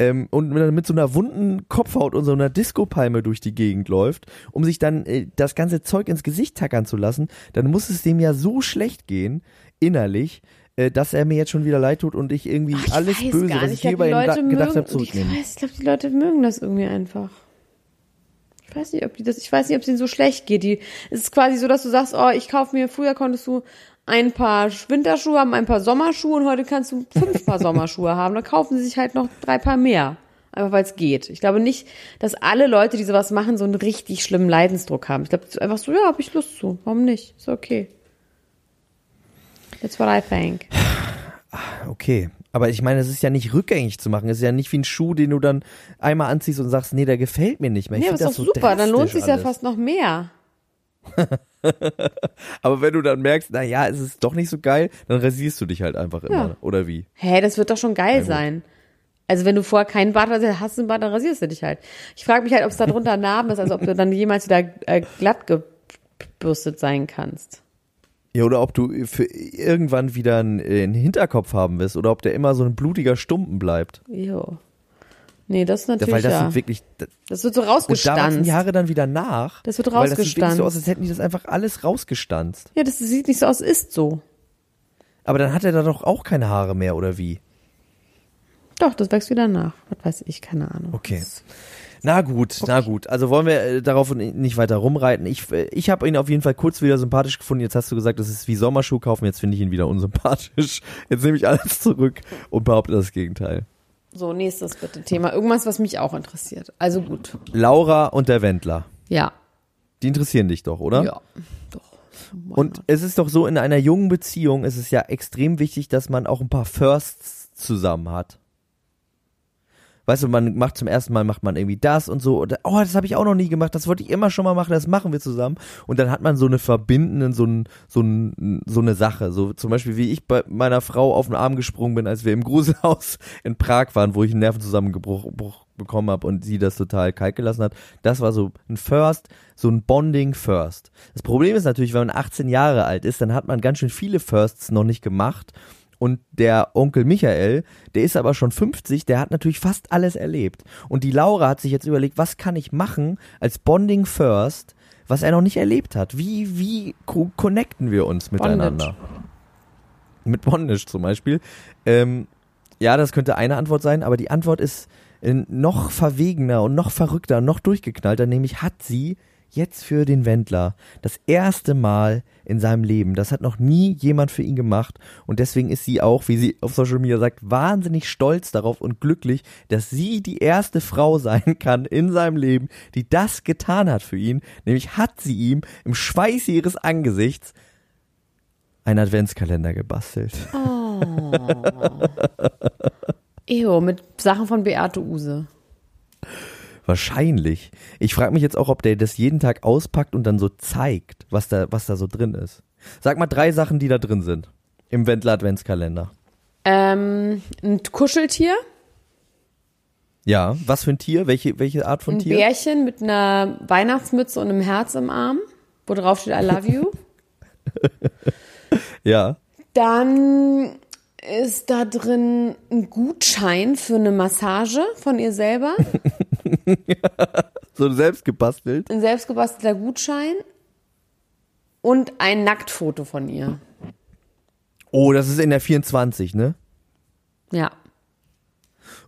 S1: ähm, und mit, mit so einer wunden Kopfhaut und so einer Disco-Palme durch die Gegend läuft, um sich dann äh, das ganze Zeug ins Gesicht tackern zu lassen, dann muss es dem ja so schlecht gehen, innerlich, äh, dass er mir jetzt schon wieder leid tut und ich irgendwie
S2: Ach, ich
S1: alles Böse, was ich
S2: Leute
S1: da- gedacht habe, zurücknehmen.
S2: Ich weiß, ich glaube, die Leute mögen das irgendwie einfach. Ich weiß nicht, ob die das, ich weiß nicht, ob es ihnen so schlecht geht. Die, es ist quasi so, dass du sagst, oh, ich kaufe mir, früher konntest du ein paar Winterschuhe haben, ein paar Sommerschuhe und heute kannst du fünf [laughs] Paar Sommerschuhe haben. Dann kaufen sie sich halt noch drei Paar mehr. Einfach weil es geht. Ich glaube nicht, dass alle Leute, die sowas machen, so einen richtig schlimmen Leidensdruck haben. Ich glaube, es ist einfach so, ja, habe ich Lust zu. Warum nicht? Ist okay. That's what I think. [sighs]
S1: Okay, aber ich meine, es ist ja nicht rückgängig zu machen. Es ist ja nicht wie ein Schuh, den du dann einmal anziehst und sagst, nee, der gefällt mir nicht mehr. Ich
S2: Ja, aber ist doch
S1: so
S2: super. Dann lohnt sich ja fast noch mehr. [laughs] [laughs]
S1: Aber wenn du dann merkst, na ja, es ist doch nicht so geil, dann rasierst du dich halt einfach immer,
S2: Ja.
S1: oder wie?
S2: Hä, das wird doch schon geil sein. Also wenn du vorher keinen Bart hast, hast du einen Bart, dann rasierst du dich halt. Ich frage mich halt, ob es da drunter [laughs] Narben ist, also ob du dann jemals wieder äh, glatt gebürstet sein kannst.
S1: Ja, oder ob du für irgendwann wieder einen, äh, einen Hinterkopf haben wirst oder ob der immer so ein blutiger Stumpen bleibt.
S2: Jo. Nee, das ist
S1: Ja,
S2: natürlich
S1: weil das
S2: ja.
S1: sind wirklich das,
S2: Das wird so
S1: und da wachsen
S2: rausgestanzt.
S1: die Haare dann wieder nach.
S2: Das wird
S1: Weil das sieht wirklich
S2: rausgestanzt.
S1: so aus, als hätten die das einfach alles rausgestanzt.
S2: Ja, das sieht nicht so aus, ist so.
S1: Aber dann hat er da doch auch keine Haare mehr oder wie?
S2: Doch, das wächst wieder nach. Was weiß ich, keine Ahnung.
S1: Okay. Na gut, na gut. Also wollen wir äh, darauf nicht weiter rumreiten. Ich, äh, ich habe ihn auf jeden Fall kurz wieder sympathisch gefunden. Jetzt hast du gesagt, das ist wie Sommerschuh kaufen. Jetzt finde ich ihn wieder unsympathisch. [laughs] Jetzt nehme ich alles zurück und behaupte das Gegenteil.
S2: So, nächstes bitte Thema. Irgendwas, was mich auch interessiert. Also gut.
S1: Laura und der Wendler.
S2: Ja.
S1: Die interessieren dich doch, oder?
S2: Ja. Doch.
S1: Und es ist doch so, in einer jungen Beziehung ist es ja extrem wichtig, dass man auch ein paar Firsts zusammen hat. Weißt du, man macht zum ersten Mal macht man irgendwie das und so. Und, oh, das habe ich auch noch nie gemacht. Das wollte ich immer schon mal machen. Das machen wir zusammen. Und dann hat man so eine verbindenden, so, ein, so, ein, so eine Sache. So zum Beispiel, wie ich bei meiner Frau auf den Arm gesprungen bin, als wir im Gruselhaus [laughs] in Prag waren, wo ich einen Nervenzusammenbruch Bruch bekommen habe und sie das total kalt gelassen hat. Das war so ein First, so ein Bonding First. Das Problem ist natürlich, wenn man 18 Jahre alt ist, dann hat man ganz schön viele Firsts noch nicht gemacht. Und der Onkel Michael, der ist aber schon 50, der hat natürlich fast alles erlebt. Und die Laura hat sich jetzt überlegt, was kann ich machen als Bonding First, was er noch nicht erlebt hat? Wie, wie co connecten wir uns miteinander? Mit Bondage zum Beispiel. Ähm, ja, das könnte eine Antwort sein, aber die Antwort ist äh, noch verwegener und noch verrückter, noch durchgeknallter, nämlich hat sie jetzt für den Wendler das erste Mal in seinem Leben. Das hat noch nie jemand für ihn gemacht und deswegen ist sie auch, wie sie auf Social Media sagt, wahnsinnig stolz darauf und glücklich, dass sie die erste Frau sein kann in seinem Leben, die das getan hat für ihn. Nämlich hat sie ihm im Schweiß ihres Angesichts einen Adventskalender gebastelt. [laughs]
S2: Ew, mit Sachen von Beate Use.
S1: Wahrscheinlich. Ich frage mich jetzt auch, ob der das jeden Tag auspackt und dann so zeigt, was da, was da so drin ist. Sag mal drei Sachen, die da drin sind. Im Wendler Adventskalender.
S2: Ähm, ein Kuscheltier,
S1: Ja, was für ein Tier? Welche, welche Art von
S2: ein
S1: Tier?
S2: Bärchen mit einer Weihnachtsmütze und einem Herz im Arm, wo drauf steht I love you. [laughs]
S1: Ja.
S2: Dann ist da drin ein Gutschein für eine Massage von ihr selber. [laughs] [laughs]
S1: So selbst gebastelt.
S2: Ein selbstgebastelter Gutschein. Und ein Nacktfoto von ihr.
S1: Oh, das ist in der 24, ne?
S2: Ja.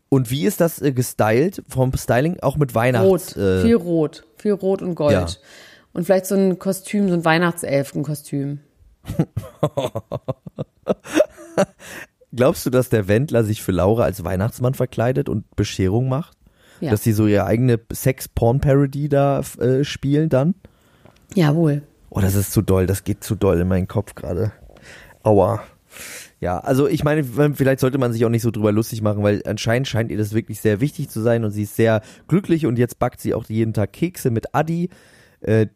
S1: Und wie ist das äh, gestylt? Vom Styling auch mit Weihnachts...
S2: Rot.
S1: Äh,
S2: viel Rot. Viel Rot und Gold.
S1: Ja.
S2: Und vielleicht so ein Kostüm, so ein Weihnachtselfenkostüm. [laughs]
S1: glaubst du, dass der Wendler sich für Laura als Weihnachtsmann verkleidet und Bescherung macht?
S2: Ja.
S1: Dass die so ihre eigene Sex-Porn-Parody da äh, spielen dann?
S2: Jawohl.
S1: Oh, das ist zu doll, das geht zu doll in meinen Kopf gerade. Aua. Ja, also ich meine, vielleicht sollte man sich auch nicht so drüber lustig machen, weil anscheinend scheint ihr das wirklich sehr wichtig zu sein und sie ist sehr glücklich und jetzt backt sie auch jeden Tag Kekse mit Adi. Äh,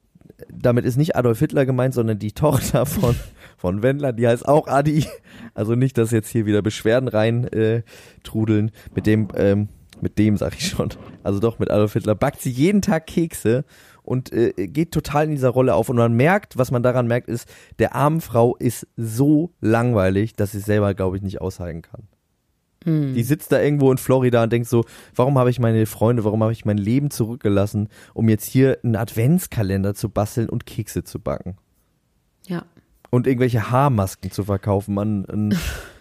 S1: damit ist nicht Adolf Hitler gemeint, sondern die [laughs] Tochter von, von Wendler, die heißt auch Adi. Also nicht, dass jetzt hier wieder Beschwerden rein äh, trudeln. Mit dem, ähm, mit dem sag ich schon. Also doch mit Adolf Hitler backt sie jeden Tag Kekse und äh, geht total in dieser Rolle auf. Und man merkt, was man daran merkt, ist, der armen Frau ist so langweilig, dass sie es selber, glaube ich, nicht aushalten kann. Die sitzt da irgendwo in Florida und denkt so, warum habe ich meine Freunde, warum habe ich mein Leben zurückgelassen, um jetzt hier einen Adventskalender zu basteln und Kekse zu backen.
S2: Ja.
S1: Und irgendwelche Haarmasken zu verkaufen an, an. [laughs]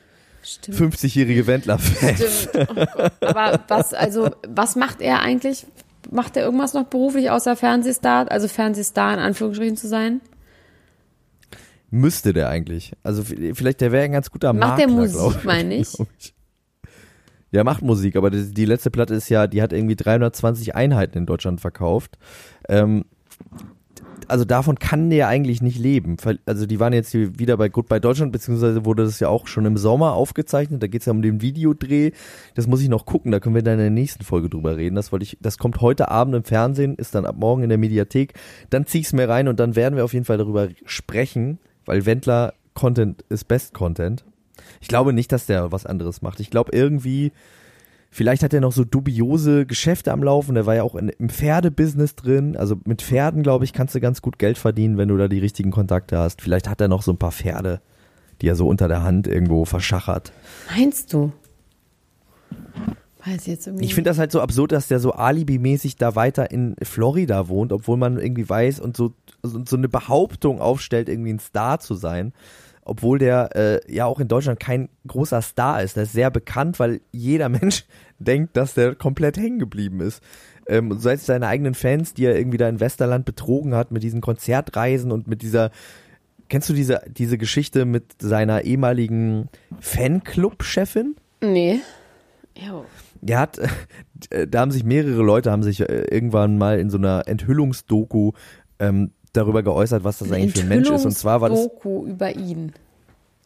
S1: 50-jährige Wendler-Fans.
S2: Stimmt. Oh. Aber was, also, was macht er eigentlich? Macht er irgendwas noch beruflich außer Fernsehstar, also Fernsehstar in Anführungsstrichen zu sein?
S1: Müsste der eigentlich. Also vielleicht der wäre ein ganz guter
S2: Macht der
S1: Makler,
S2: Musik,
S1: glaub ich.
S2: meine ich?
S1: Ich. Ja, macht Musik, aber die, die letzte Platte ist ja, die hat irgendwie 320 Einheiten in Deutschland verkauft. Ähm, also davon kann der eigentlich nicht leben. Also die waren jetzt hier wieder bei Goodbye Deutschland, beziehungsweise wurde das ja auch schon im Sommer aufgezeichnet. Da geht's ja um den Videodreh. Das muss ich noch gucken, da können wir dann in der nächsten Folge drüber reden. Das wollte ich, das kommt heute Abend im Fernsehen, ist dann ab morgen in der Mediathek. Dann zieh ich's mir rein und dann werden wir auf jeden Fall darüber sprechen, weil Wendler Content ist Best Content. Ich glaube nicht, dass der was anderes macht. Ich glaube irgendwie, vielleicht hat er noch so dubiose Geschäfte am Laufen. Der war ja auch in, im Pferdebusiness drin. Also mit Pferden, glaube ich, kannst du ganz gut Geld verdienen, wenn du da die richtigen Kontakte hast. Vielleicht hat er noch so ein paar Pferde, die er so unter der Hand irgendwo verschachert.
S2: Meinst du? Weiß ich jetzt irgendwie.
S1: Ich finde das halt so absurd, dass der so alibimäßig da weiter in Florida wohnt, obwohl man irgendwie weiß und so, so so eine Behauptung aufstellt, irgendwie ein Star zu sein. Obwohl der äh, ja auch in Deutschland kein großer Star ist. Der ist sehr bekannt, weil jeder [laughs] Mensch denkt, dass der komplett hängen geblieben ist. Ähm, und selbst seine eigenen Fans, die er irgendwie da in Westerland betrogen hat mit diesen Konzertreisen und mit dieser Kennst du diese, diese Geschichte mit seiner ehemaligen Fanclub-Chefin?
S2: Nee. Jo.
S1: Der hat, [laughs] äh, da haben sich mehrere Leute haben sich äh, irgendwann mal in so einer Enthüllungsdoku ähm, darüber geäußert, was das eigentlich für ein Mensch ist. Und zwar war das,
S2: Doku über ihn.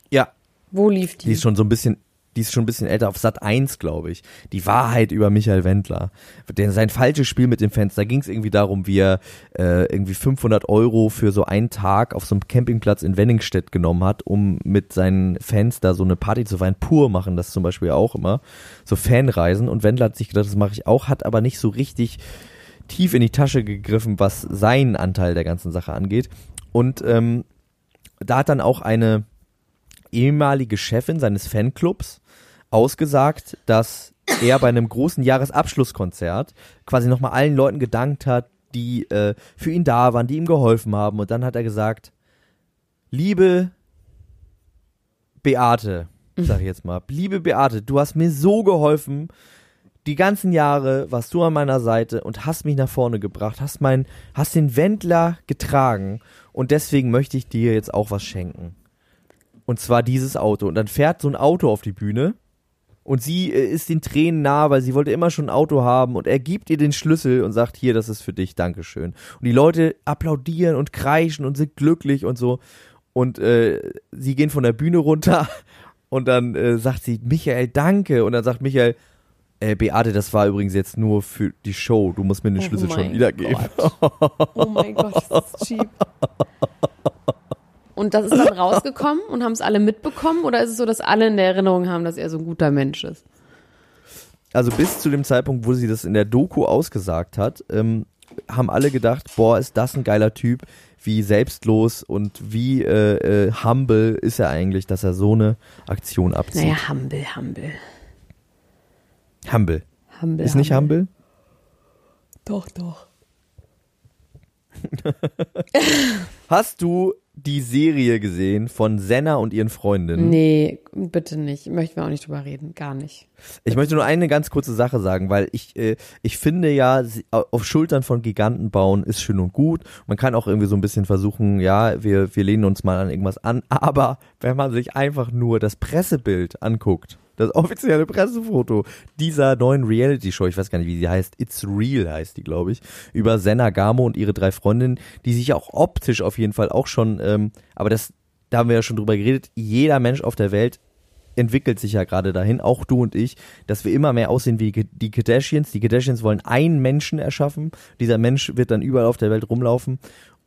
S1: ja,
S2: Wo lief die?
S1: die ist schon so ein bisschen, die ist schon ein bisschen älter, auf Sat 1, glaube ich. Die Wahrheit über Michael Wendler. Der, sein falsches Spiel mit den Fans, da ging es irgendwie darum, wie er äh, irgendwie 500 Euro für so einen Tag auf so einem Campingplatz in Wenningstedt genommen hat, um mit seinen Fans da so eine Party zu feiern. Pur machen das zum Beispiel auch immer. So Fanreisen. Und Wendler hat sich gedacht, das mache ich auch, hat aber nicht so richtig tief in die Tasche gegriffen, was seinen Anteil der ganzen Sache angeht. Und ähm, da hat dann auch eine ehemalige Chefin seines Fanclubs ausgesagt, dass er bei einem großen Jahresabschlusskonzert quasi nochmal allen Leuten gedankt hat, die äh, für ihn da waren, die ihm geholfen haben. Und dann hat er gesagt, liebe Beate, sag ich jetzt mal, liebe Beate, du hast mir so geholfen, die ganzen Jahre warst du an meiner Seite und hast mich nach vorne gebracht, hast mein, hast den Wendler getragen und deswegen möchte ich dir jetzt auch was schenken. Und zwar dieses Auto. Und dann fährt so ein Auto auf die Bühne und sie äh, ist den Tränen nah, weil sie wollte immer schon ein Auto haben und er gibt ihr den Schlüssel und sagt, hier, das ist für dich, Dankeschön. Und die Leute applaudieren und kreischen und sind glücklich und so. Und äh, sie gehen von der Bühne runter [laughs] Und dann äh, sagt sie, Michael, danke. Und dann sagt Michael, äh, Beate, das war übrigens jetzt nur für die Show. Du musst mir den
S2: Oh
S1: Schlüssel schon wiedergeben.
S2: Oh mein Gott, das ist [laughs] cheap. Und das ist dann rausgekommen und haben es alle mitbekommen? Oder ist es so, dass alle in der Erinnerung haben, dass er so ein guter Mensch ist?
S1: Also bis zu dem Zeitpunkt, wo sie das in der Doku ausgesagt hat, ähm, haben alle gedacht, boah, ist das ein geiler Typ, wie selbstlos und wie äh, äh, humble ist er eigentlich, dass er so eine Aktion abzieht.
S2: Naja, humble, humble.
S1: Humble.
S2: Humble.
S1: Ist nicht humble?
S2: Doch, doch. [laughs]
S1: Hast du die Serie gesehen von Senna und ihren Freundinnen?
S2: Nee, bitte nicht. Möchten wir auch nicht drüber reden. Gar nicht.
S1: Ich möchte nur eine ganz kurze Sache sagen, weil ich, äh, ich finde ja, auf Schultern von Giganten bauen ist schön und gut. Man kann auch irgendwie so ein bisschen versuchen, ja, wir, wir lehnen uns mal an irgendwas an. [laughs] Aber wenn man sich einfach nur das Pressebild anguckt, das offizielle Pressefoto dieser neuen Reality-Show, ich weiß gar nicht, wie sie heißt, It's Real heißt die, glaube ich, über Senna Gamo und ihre drei Freundinnen, die sich auch optisch auf jeden Fall auch schon, ähm, aber das, da haben wir ja schon drüber geredet, jeder Mensch auf der Welt entwickelt sich ja gerade dahin, auch du und ich, dass wir immer mehr aussehen wie die Kardashians. Die Kardashians wollen einen Menschen erschaffen. Dieser Mensch wird dann überall auf der Welt rumlaufen.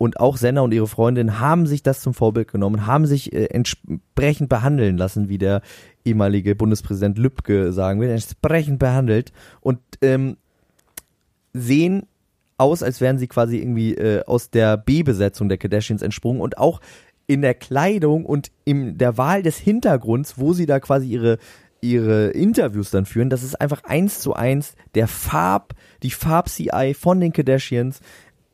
S1: Und auch Senna und ihre Freundin haben sich das zum Vorbild genommen, haben sich äh, entsprechend behandeln lassen, wie der ehemalige Bundespräsident Lübcke sagen will, entsprechend behandelt und ähm, sehen aus, als wären sie quasi irgendwie äh, aus der B-Besetzung der Kardashians entsprungen und auch in der Kleidung und in der Wahl des Hintergrunds, wo sie da quasi ihre ihre Interviews dann führen, das ist einfach eins zu eins der Farb, die Farb-CI von den Kardashians.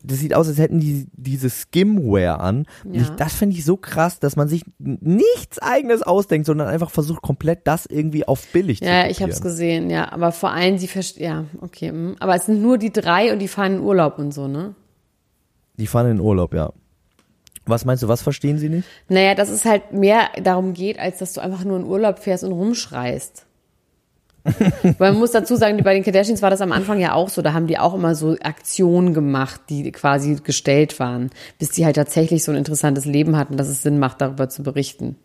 S1: Das sieht aus, als hätten die diese Skimwear an.
S2: Ja.
S1: ich, das finde ich so krass, dass man sich nichts eigenes ausdenkt, sondern einfach versucht, komplett das irgendwie auf billig zu
S2: Ja, ich habe es gesehen, ja. Aber vor allem, sie verstehen, ja, okay. mm. Aber es sind nur die drei und die fahren in Urlaub und so, ne?
S1: Die fahren in Urlaub, ja. Was meinst du, was verstehen sie nicht?
S2: Naja, dass es halt mehr darum geht, als dass du einfach nur in Urlaub fährst und rumschreist. Man muss dazu sagen, bei den Kardashians war das am Anfang ja auch so. Da haben die auch immer so Aktionen gemacht, die quasi gestellt waren, bis die halt tatsächlich so ein interessantes Leben hatten, dass es Sinn macht, darüber zu berichten.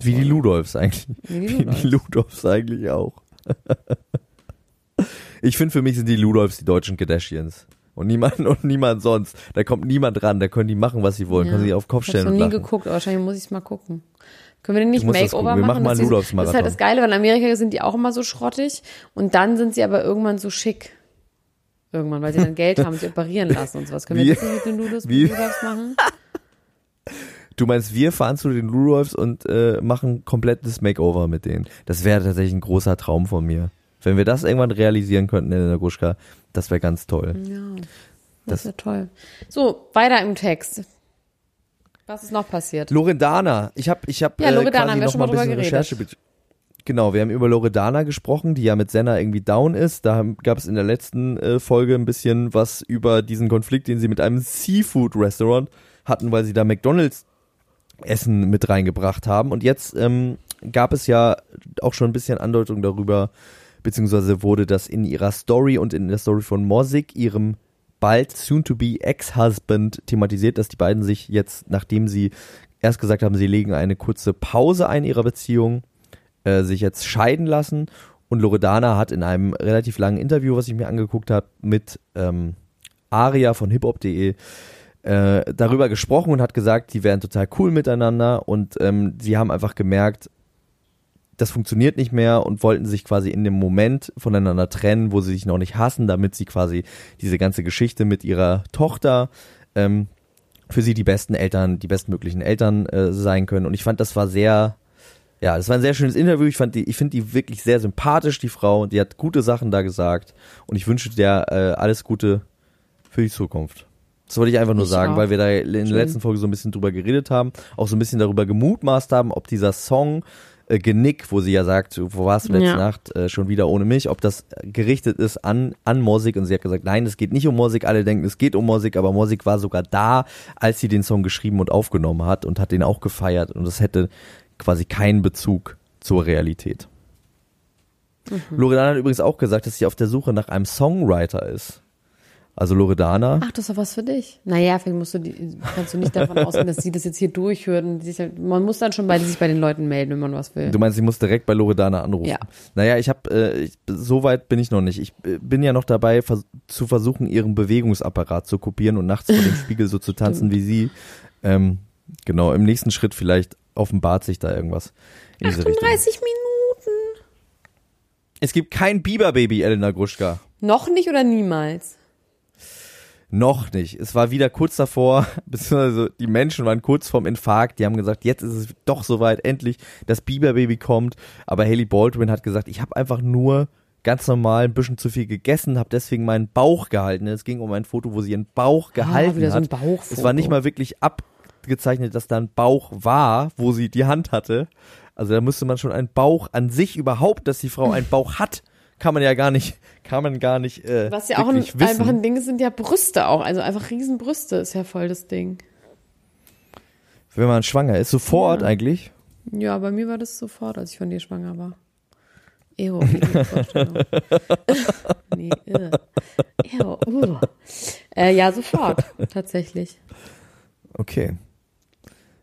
S1: Wie die Ludolfs eigentlich.
S2: Wie die
S1: Wie
S2: Ludolfs.
S1: die Ludolfs eigentlich auch. [laughs] Ich finde, für mich sind die Ludolfs die deutschen Kardashians. Und niemand, [laughs] und niemand sonst. Da kommt niemand ran, da können die machen, was sie wollen, können sie auf den Kopf
S2: Ich habe
S1: stellen
S2: noch
S1: und
S2: nie
S1: lachen.
S2: geguckt, aber wahrscheinlich muss ich es mal gucken. Können wir denn nicht Makeover
S1: gucken. Wir
S2: machen?
S1: machen mal einen
S2: die- Das ist halt das Geile, weil in Amerika sind die auch immer so schrottig und dann sind sie aber irgendwann so schick. Irgendwann, weil sie dann Geld haben, sich operieren lassen und sowas. Können wir
S1: Wie-
S2: das nicht mit den Ludolfs, Ludolfs machen?
S1: Du meinst, wir fahren zu den Ludolfs und äh, machen komplettes Makeover mit denen. Das wäre tatsächlich ein großer Traum von mir. Wenn wir das irgendwann realisieren könnten, Elena Gruschka, das wäre ganz toll.
S2: Ja,
S1: Das-
S2: das, wäre toll. So, weiter im Text. Was ist noch passiert?
S1: Loredana, ich habe ich hab,
S2: Ja,
S1: äh,
S2: Loredana
S1: quasi
S2: haben wir
S1: noch
S2: schon
S1: mal ein bisschen
S2: geredet.
S1: Recherche Genau, wir haben über Loredana gesprochen, die ja mit Senna irgendwie down ist. Da gab es in der letzten äh, Folge ein bisschen was über diesen Konflikt, den sie mit einem Seafood-Restaurant hatten, weil sie da McDonalds Essen mit reingebracht haben. Und jetzt ähm, gab es ja auch schon ein bisschen Andeutung darüber, beziehungsweise wurde das in ihrer Story und in der Story von Mosik, ihrem bald soon-to-be Ex-Husband, thematisiert, dass die beiden sich jetzt, nachdem sie erst gesagt haben, sie legen eine kurze Pause ein in ihrer Beziehung, äh, sich jetzt scheiden lassen. Und Loredana hat in einem relativ langen Interview, was ich mir angeguckt habe, mit ähm, Aria von hiphop.de äh, darüber gesprochen und hat gesagt, die wären total cool miteinander und ähm, sie haben einfach gemerkt, das funktioniert nicht mehr und wollten sich quasi in dem Moment voneinander trennen, wo sie sich noch nicht hassen, damit sie quasi diese ganze Geschichte mit ihrer Tochter ähm, für sie die besten Eltern, die bestmöglichen Eltern äh, sein können. Und ich fand, das war sehr, ja, das war ein sehr schönes Interview. Ich fand die, ich finde die wirklich sehr sympathisch, die Frau. Und die hat gute Sachen da gesagt. Und ich wünsche der äh, alles Gute für die Zukunft. Das wollte ich einfach nur
S2: Ich
S1: sagen,
S2: auch.
S1: weil wir da in der letzten Folge so ein bisschen drüber geredet haben, auch so ein bisschen darüber gemutmaßt haben, ob dieser Song äh, Genick, wo sie ja sagt, wo warst du letzte
S2: Ja.
S1: Nacht äh, schon wieder ohne mich, ob das gerichtet ist an an Mosik und sie hat gesagt, nein, es geht nicht um Mosik, alle denken, es geht um Mosik, aber Mosik war sogar da, als sie den Song geschrieben und aufgenommen hat und hat den auch gefeiert und das hätte quasi keinen Bezug zur Realität.
S2: Mhm.
S1: Loredana hat übrigens auch gesagt, dass sie auf der Suche nach einem Songwriter ist. Also Loredana.
S2: Ach, das ist doch was für dich. Naja, vielleicht musst du die, kannst du nicht davon ausgehen, dass sie das jetzt hier halt- man muss dann schon bei, sich bei den Leuten melden, wenn man was will.
S1: Du meinst, ich muss direkt bei Loredana anrufen?
S2: Ja.
S1: Naja, ich habe, äh, ich, so weit bin ich noch nicht. Ich äh, bin ja noch dabei, vers zu versuchen, ihren Bewegungsapparat zu kopieren und nachts vor dem [laughs] Spiegel so zu tanzen wie sie. Ähm, genau, im nächsten Schritt vielleicht offenbart sich da irgendwas in diese Richtung.
S2: 38 Minuten.
S1: Es gibt kein Biberbaby, Elena Gruschka.
S2: Noch nicht oder niemals?
S1: Noch nicht. Es war wieder kurz davor, [laughs] beziehungsweise die Menschen waren kurz vorm Infarkt. Die haben gesagt, jetzt ist es doch soweit, endlich das Biberbaby kommt. Aber Haley Baldwin hat gesagt, ich habe einfach nur ganz normal ein bisschen zu viel gegessen, habe deswegen meinen Bauch gehalten. Es ging um ein Foto, wo sie ihren Bauch gehalten
S2: Ah, so
S1: hat. Es war nicht mal wirklich abgezeichnet, dass da ein Bauch war, wo sie die Hand hatte. Also da müsste man schon einen Bauch an sich überhaupt, dass die Frau einen Bauch hat, kann man ja gar nicht, [laughs] kann man gar nicht äh,
S2: Was ja auch ein,
S1: wissen.
S2: einfach ein Ding ist, sind ja Brüste auch. Also einfach Riesenbrüste ist ja voll das Ding.
S1: Wenn man schwanger ist, sofort
S2: Ja.
S1: eigentlich.
S2: Ja, bei mir war das sofort, als ich von dir schwanger war. Ew, Vorstellung. [laughs] nee, äh. Ew, uh. äh, ja, sofort, tatsächlich.
S1: Okay.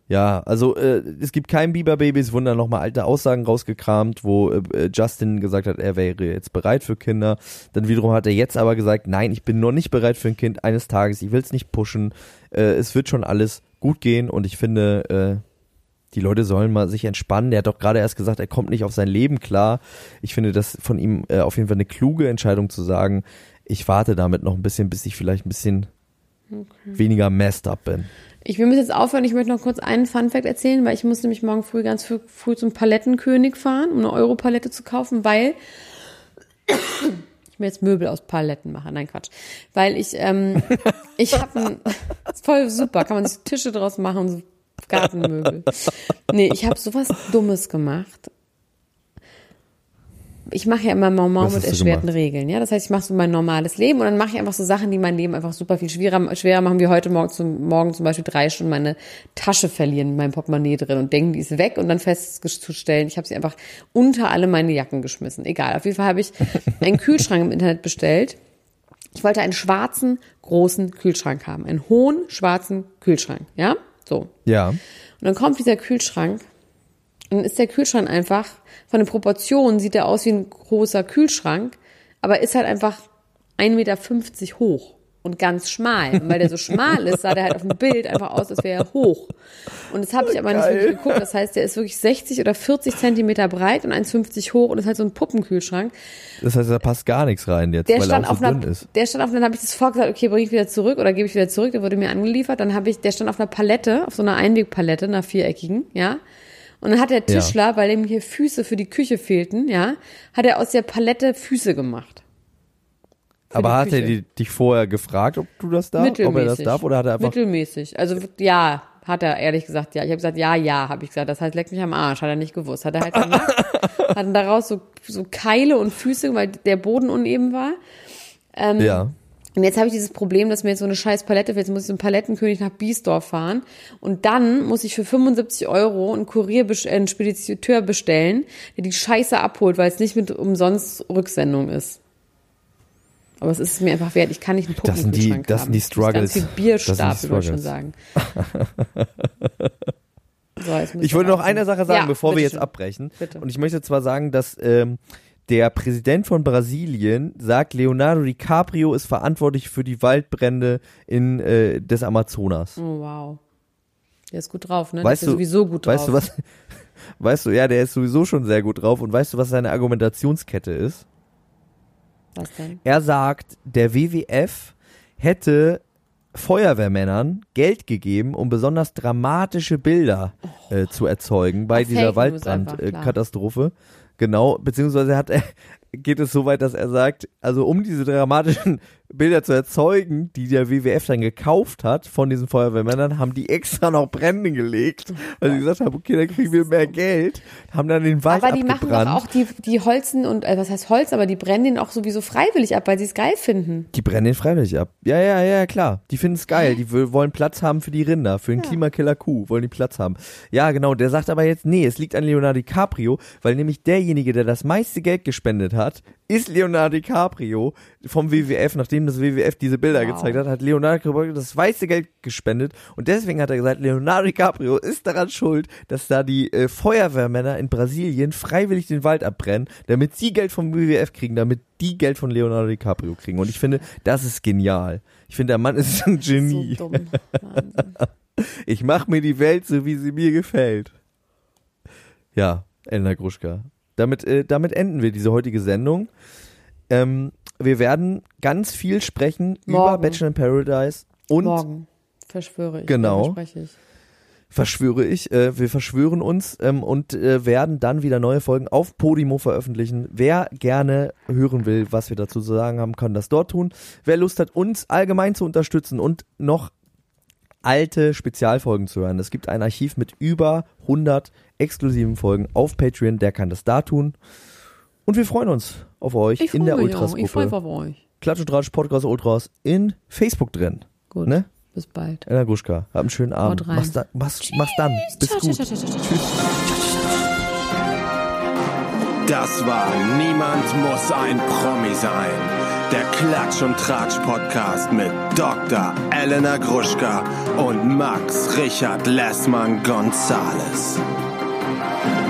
S1: Ja, also äh, es gibt kein Biberbaby, es wurden dann nochmal alte Aussagen rausgekramt, wo äh, Justin gesagt hat, er wäre jetzt bereit für Kinder. Dann wiederum hat er jetzt aber gesagt, nein, ich bin noch nicht bereit für ein Kind eines Tages, ich will es nicht pushen, äh, es wird schon alles gut gehen und ich finde, äh, die Leute sollen mal sich entspannen. Der hat doch gerade erst gesagt, er kommt nicht auf sein Leben klar. Ich finde das von ihm äh, auf jeden Fall eine kluge Entscheidung zu sagen, ich warte damit noch ein bisschen, bis ich vielleicht ein bisschen weniger messed up bin.
S2: Ich will mir jetzt aufhören, ich möchte noch kurz einen Funfact erzählen, weil ich muss nämlich morgen früh ganz früh, früh zum Palettenkönig fahren, um eine Europalette zu kaufen, weil ich mir jetzt Möbel aus Paletten mache. Nein, Quatsch. Weil ich, ähm, [laughs] ich habe voll super, kann man sich Tische draus machen, so Gartenmöbel. Nee, ich habe sowas Dummes gemacht. Ich mache ja immer
S1: Was
S2: mit erschwerten
S1: gemacht?
S2: Regeln, ja. Das heißt, ich mache so mein normales Leben und dann mache ich einfach so Sachen, die mein Leben einfach super viel schwerer, schwerer machen, wie heute Morgen zum, morgen zum Beispiel drei Stunden meine Tasche verlieren in meinem Portemonnaie drin und denken, die ist weg und dann festzustellen, ich habe sie einfach unter alle meine Jacken geschmissen. Egal, auf jeden Fall habe ich [laughs] einen Kühlschrank im Internet bestellt. Ich wollte einen schwarzen, großen Kühlschrank haben. Einen hohen, schwarzen Kühlschrank, ja? So.
S1: Ja.
S2: Und dann kommt dieser Kühlschrank dann ist der Kühlschrank einfach, von den Proportionen sieht er aus wie ein großer Kühlschrank, aber ist halt einfach 1,50 Meter hoch und ganz schmal. Und weil der so schmal ist, sah der halt auf dem Bild einfach aus, als wäre er hoch. Und das habe ich aber nicht
S1: Geil.
S2: wirklich geguckt. Das heißt, der ist wirklich 60 oder 40 Zentimeter breit und 1,50 hoch und ist halt so ein Puppenkühlschrank.
S1: Das heißt, da passt gar nichts rein jetzt,
S2: Der
S1: weil
S2: stand
S1: er auch
S2: auf
S1: so
S2: einer,
S1: dünn ist.
S2: der stand auf, dann habe ich das vorgesagt, okay, bringe ich wieder zurück oder gebe ich wieder zurück, der wurde mir angeliefert, dann habe ich, der stand auf einer Palette, auf so einer Einwegpalette, einer viereckigen, ja. Und dann hat der Tischler, weil ihm hier Füße für die Küche fehlten, ja, hat er aus der Palette Füße gemacht.
S1: Aber hat er
S2: Küche.
S1: die, dich vorher gefragt, ob du das darfst, ob er das darf oder hat er einfach
S2: Mittelmäßig. Also ja, hat er ehrlich gesagt, ja. Ich habe gesagt, ja, ja, habe ich gesagt. Das heißt, leck mich am Arsch, hat er nicht gewusst. Hat er halt gemacht, [laughs] hat dann daraus so, so Keile und Füße, weil der Boden uneben war. Ähm,
S1: ja.
S2: Und jetzt habe ich dieses Problem, dass mir jetzt so eine scheiß Palette fehlt. Jetzt muss ich zum Palettenkönig nach Biesdorf fahren. Und dann muss ich für 75 Euro einen Kurier, äh, einen Spediteur bestellen, der die Scheiße abholt, weil es nicht mit umsonst Rücksendung ist. Aber es ist mir einfach wert. Ich kann nicht einen
S1: Das sind die- das
S2: haben.
S1: sind die Struggles.
S2: Ganz viel Bierstapel,
S1: Das sind die
S2: würde ich schon sagen. [laughs] So,
S1: Ich wollte noch eine Sache sagen,
S2: Ja,
S1: bevor wir jetzt
S2: bitteschön.
S1: abbrechen.
S2: Bitte.
S1: Und ich möchte zwar sagen, dass ähm, der Präsident von Brasilien sagt, Leonardo DiCaprio ist verantwortlich für die Waldbrände in äh, des Amazonas.
S2: Oh, wow. Der ist gut drauf, ne?
S1: Weißt
S2: der ist
S1: du,
S2: sowieso gut drauf.
S1: weißt du was? [laughs] Weißt du, ja, der ist sowieso schon sehr gut drauf. Und weißt du, was seine Argumentationskette ist?
S2: Was denn?
S1: Er sagt, der WWF hätte Feuerwehrmännern Geld gegeben, um besonders dramatische Bilder äh, zu erzeugen bei
S2: Ach,
S1: dieser. Waldbrandkatastrophe. Genau, beziehungsweise hat er, [laughs] geht es so weit, dass er sagt, also um diese dramatischen Bilder zu erzeugen, die der WWF dann gekauft hat von diesen Feuerwehrmännern, haben die extra noch Brände gelegt, weil sie gesagt haben, okay, dann kriegen wir mehr Geld, haben dann den Wald
S2: Aber die machen
S1: abgebrannt.
S2: doch auch die, die Holzen und, äh, was heißt Holz, aber die brennen den auch sowieso freiwillig ab, weil sie es geil finden.
S1: Die brennen den freiwillig ab. Ja, ja, ja, klar. Die finden es geil. Die wollen Platz haben für die Rinder, für den Klimakiller Kuh, wollen die Platz haben. Ja, genau. Der sagt aber jetzt, nee, es liegt an Leonardo DiCaprio, weil nämlich derjenige, der das meiste Geld gespendet hat, ist Leonardo DiCaprio vom WWF, nachdem das WWF diese Bilder
S2: Wow.
S1: gezeigt hat, hat Leonardo DiCaprio das weiße Geld gespendet und deswegen hat er gesagt, Leonardo DiCaprio ist daran schuld, dass da die äh, Feuerwehrmänner in Brasilien freiwillig den Wald abbrennen, damit sie Geld vom WWF kriegen, damit die Geld von Leonardo DiCaprio kriegen. Und ich finde, das ist genial. Ich finde, der Mann ist ein Genie.
S2: So dumm. [laughs]
S1: Ich mache mir die Welt so, wie sie mir gefällt. Ja, Elena Gruschka. Damit, äh, damit enden wir diese heutige Sendung. Ähm, wir werden ganz viel sprechen über
S2: Morgen.
S1: Bachelor in Paradise und
S2: Morgen. Verschwöre ich.
S1: Genau.
S2: Ich.
S1: verschwöre ich, äh, wir verschwören uns ähm, und äh, werden dann wieder neue Folgen auf Podimo veröffentlichen. Wer gerne hören will, was wir dazu zu sagen haben, kann das dort tun. Wer Lust hat, uns allgemein zu unterstützen und noch alte Spezialfolgen zu hören. Es gibt ein Archiv mit über 100 exklusiven Folgen auf Patreon, der kann das da tun. Und wir freuen uns auf euch
S2: Ich
S1: in der
S2: auch. Ich freue mich
S1: Ultras-Gruppe.
S2: auf euch.
S1: Klatsch und Tratsch Podcast Ultras in Facebook drin.
S2: Gut.
S1: Ne?
S2: Bis bald.
S1: Elena Gruschka, hab einen schönen Abend. Mach's, da, mach's, mach's dann. Bis
S2: Ciao,
S1: gut.
S2: ciao, ciao, ciao, ciao.
S3: Das war Niemand muss ein Promi sein. Der Klatsch und Tratsch Podcast mit Dr. Elena Gruschka und Max Richard Lessmann Gonzales. Thank you.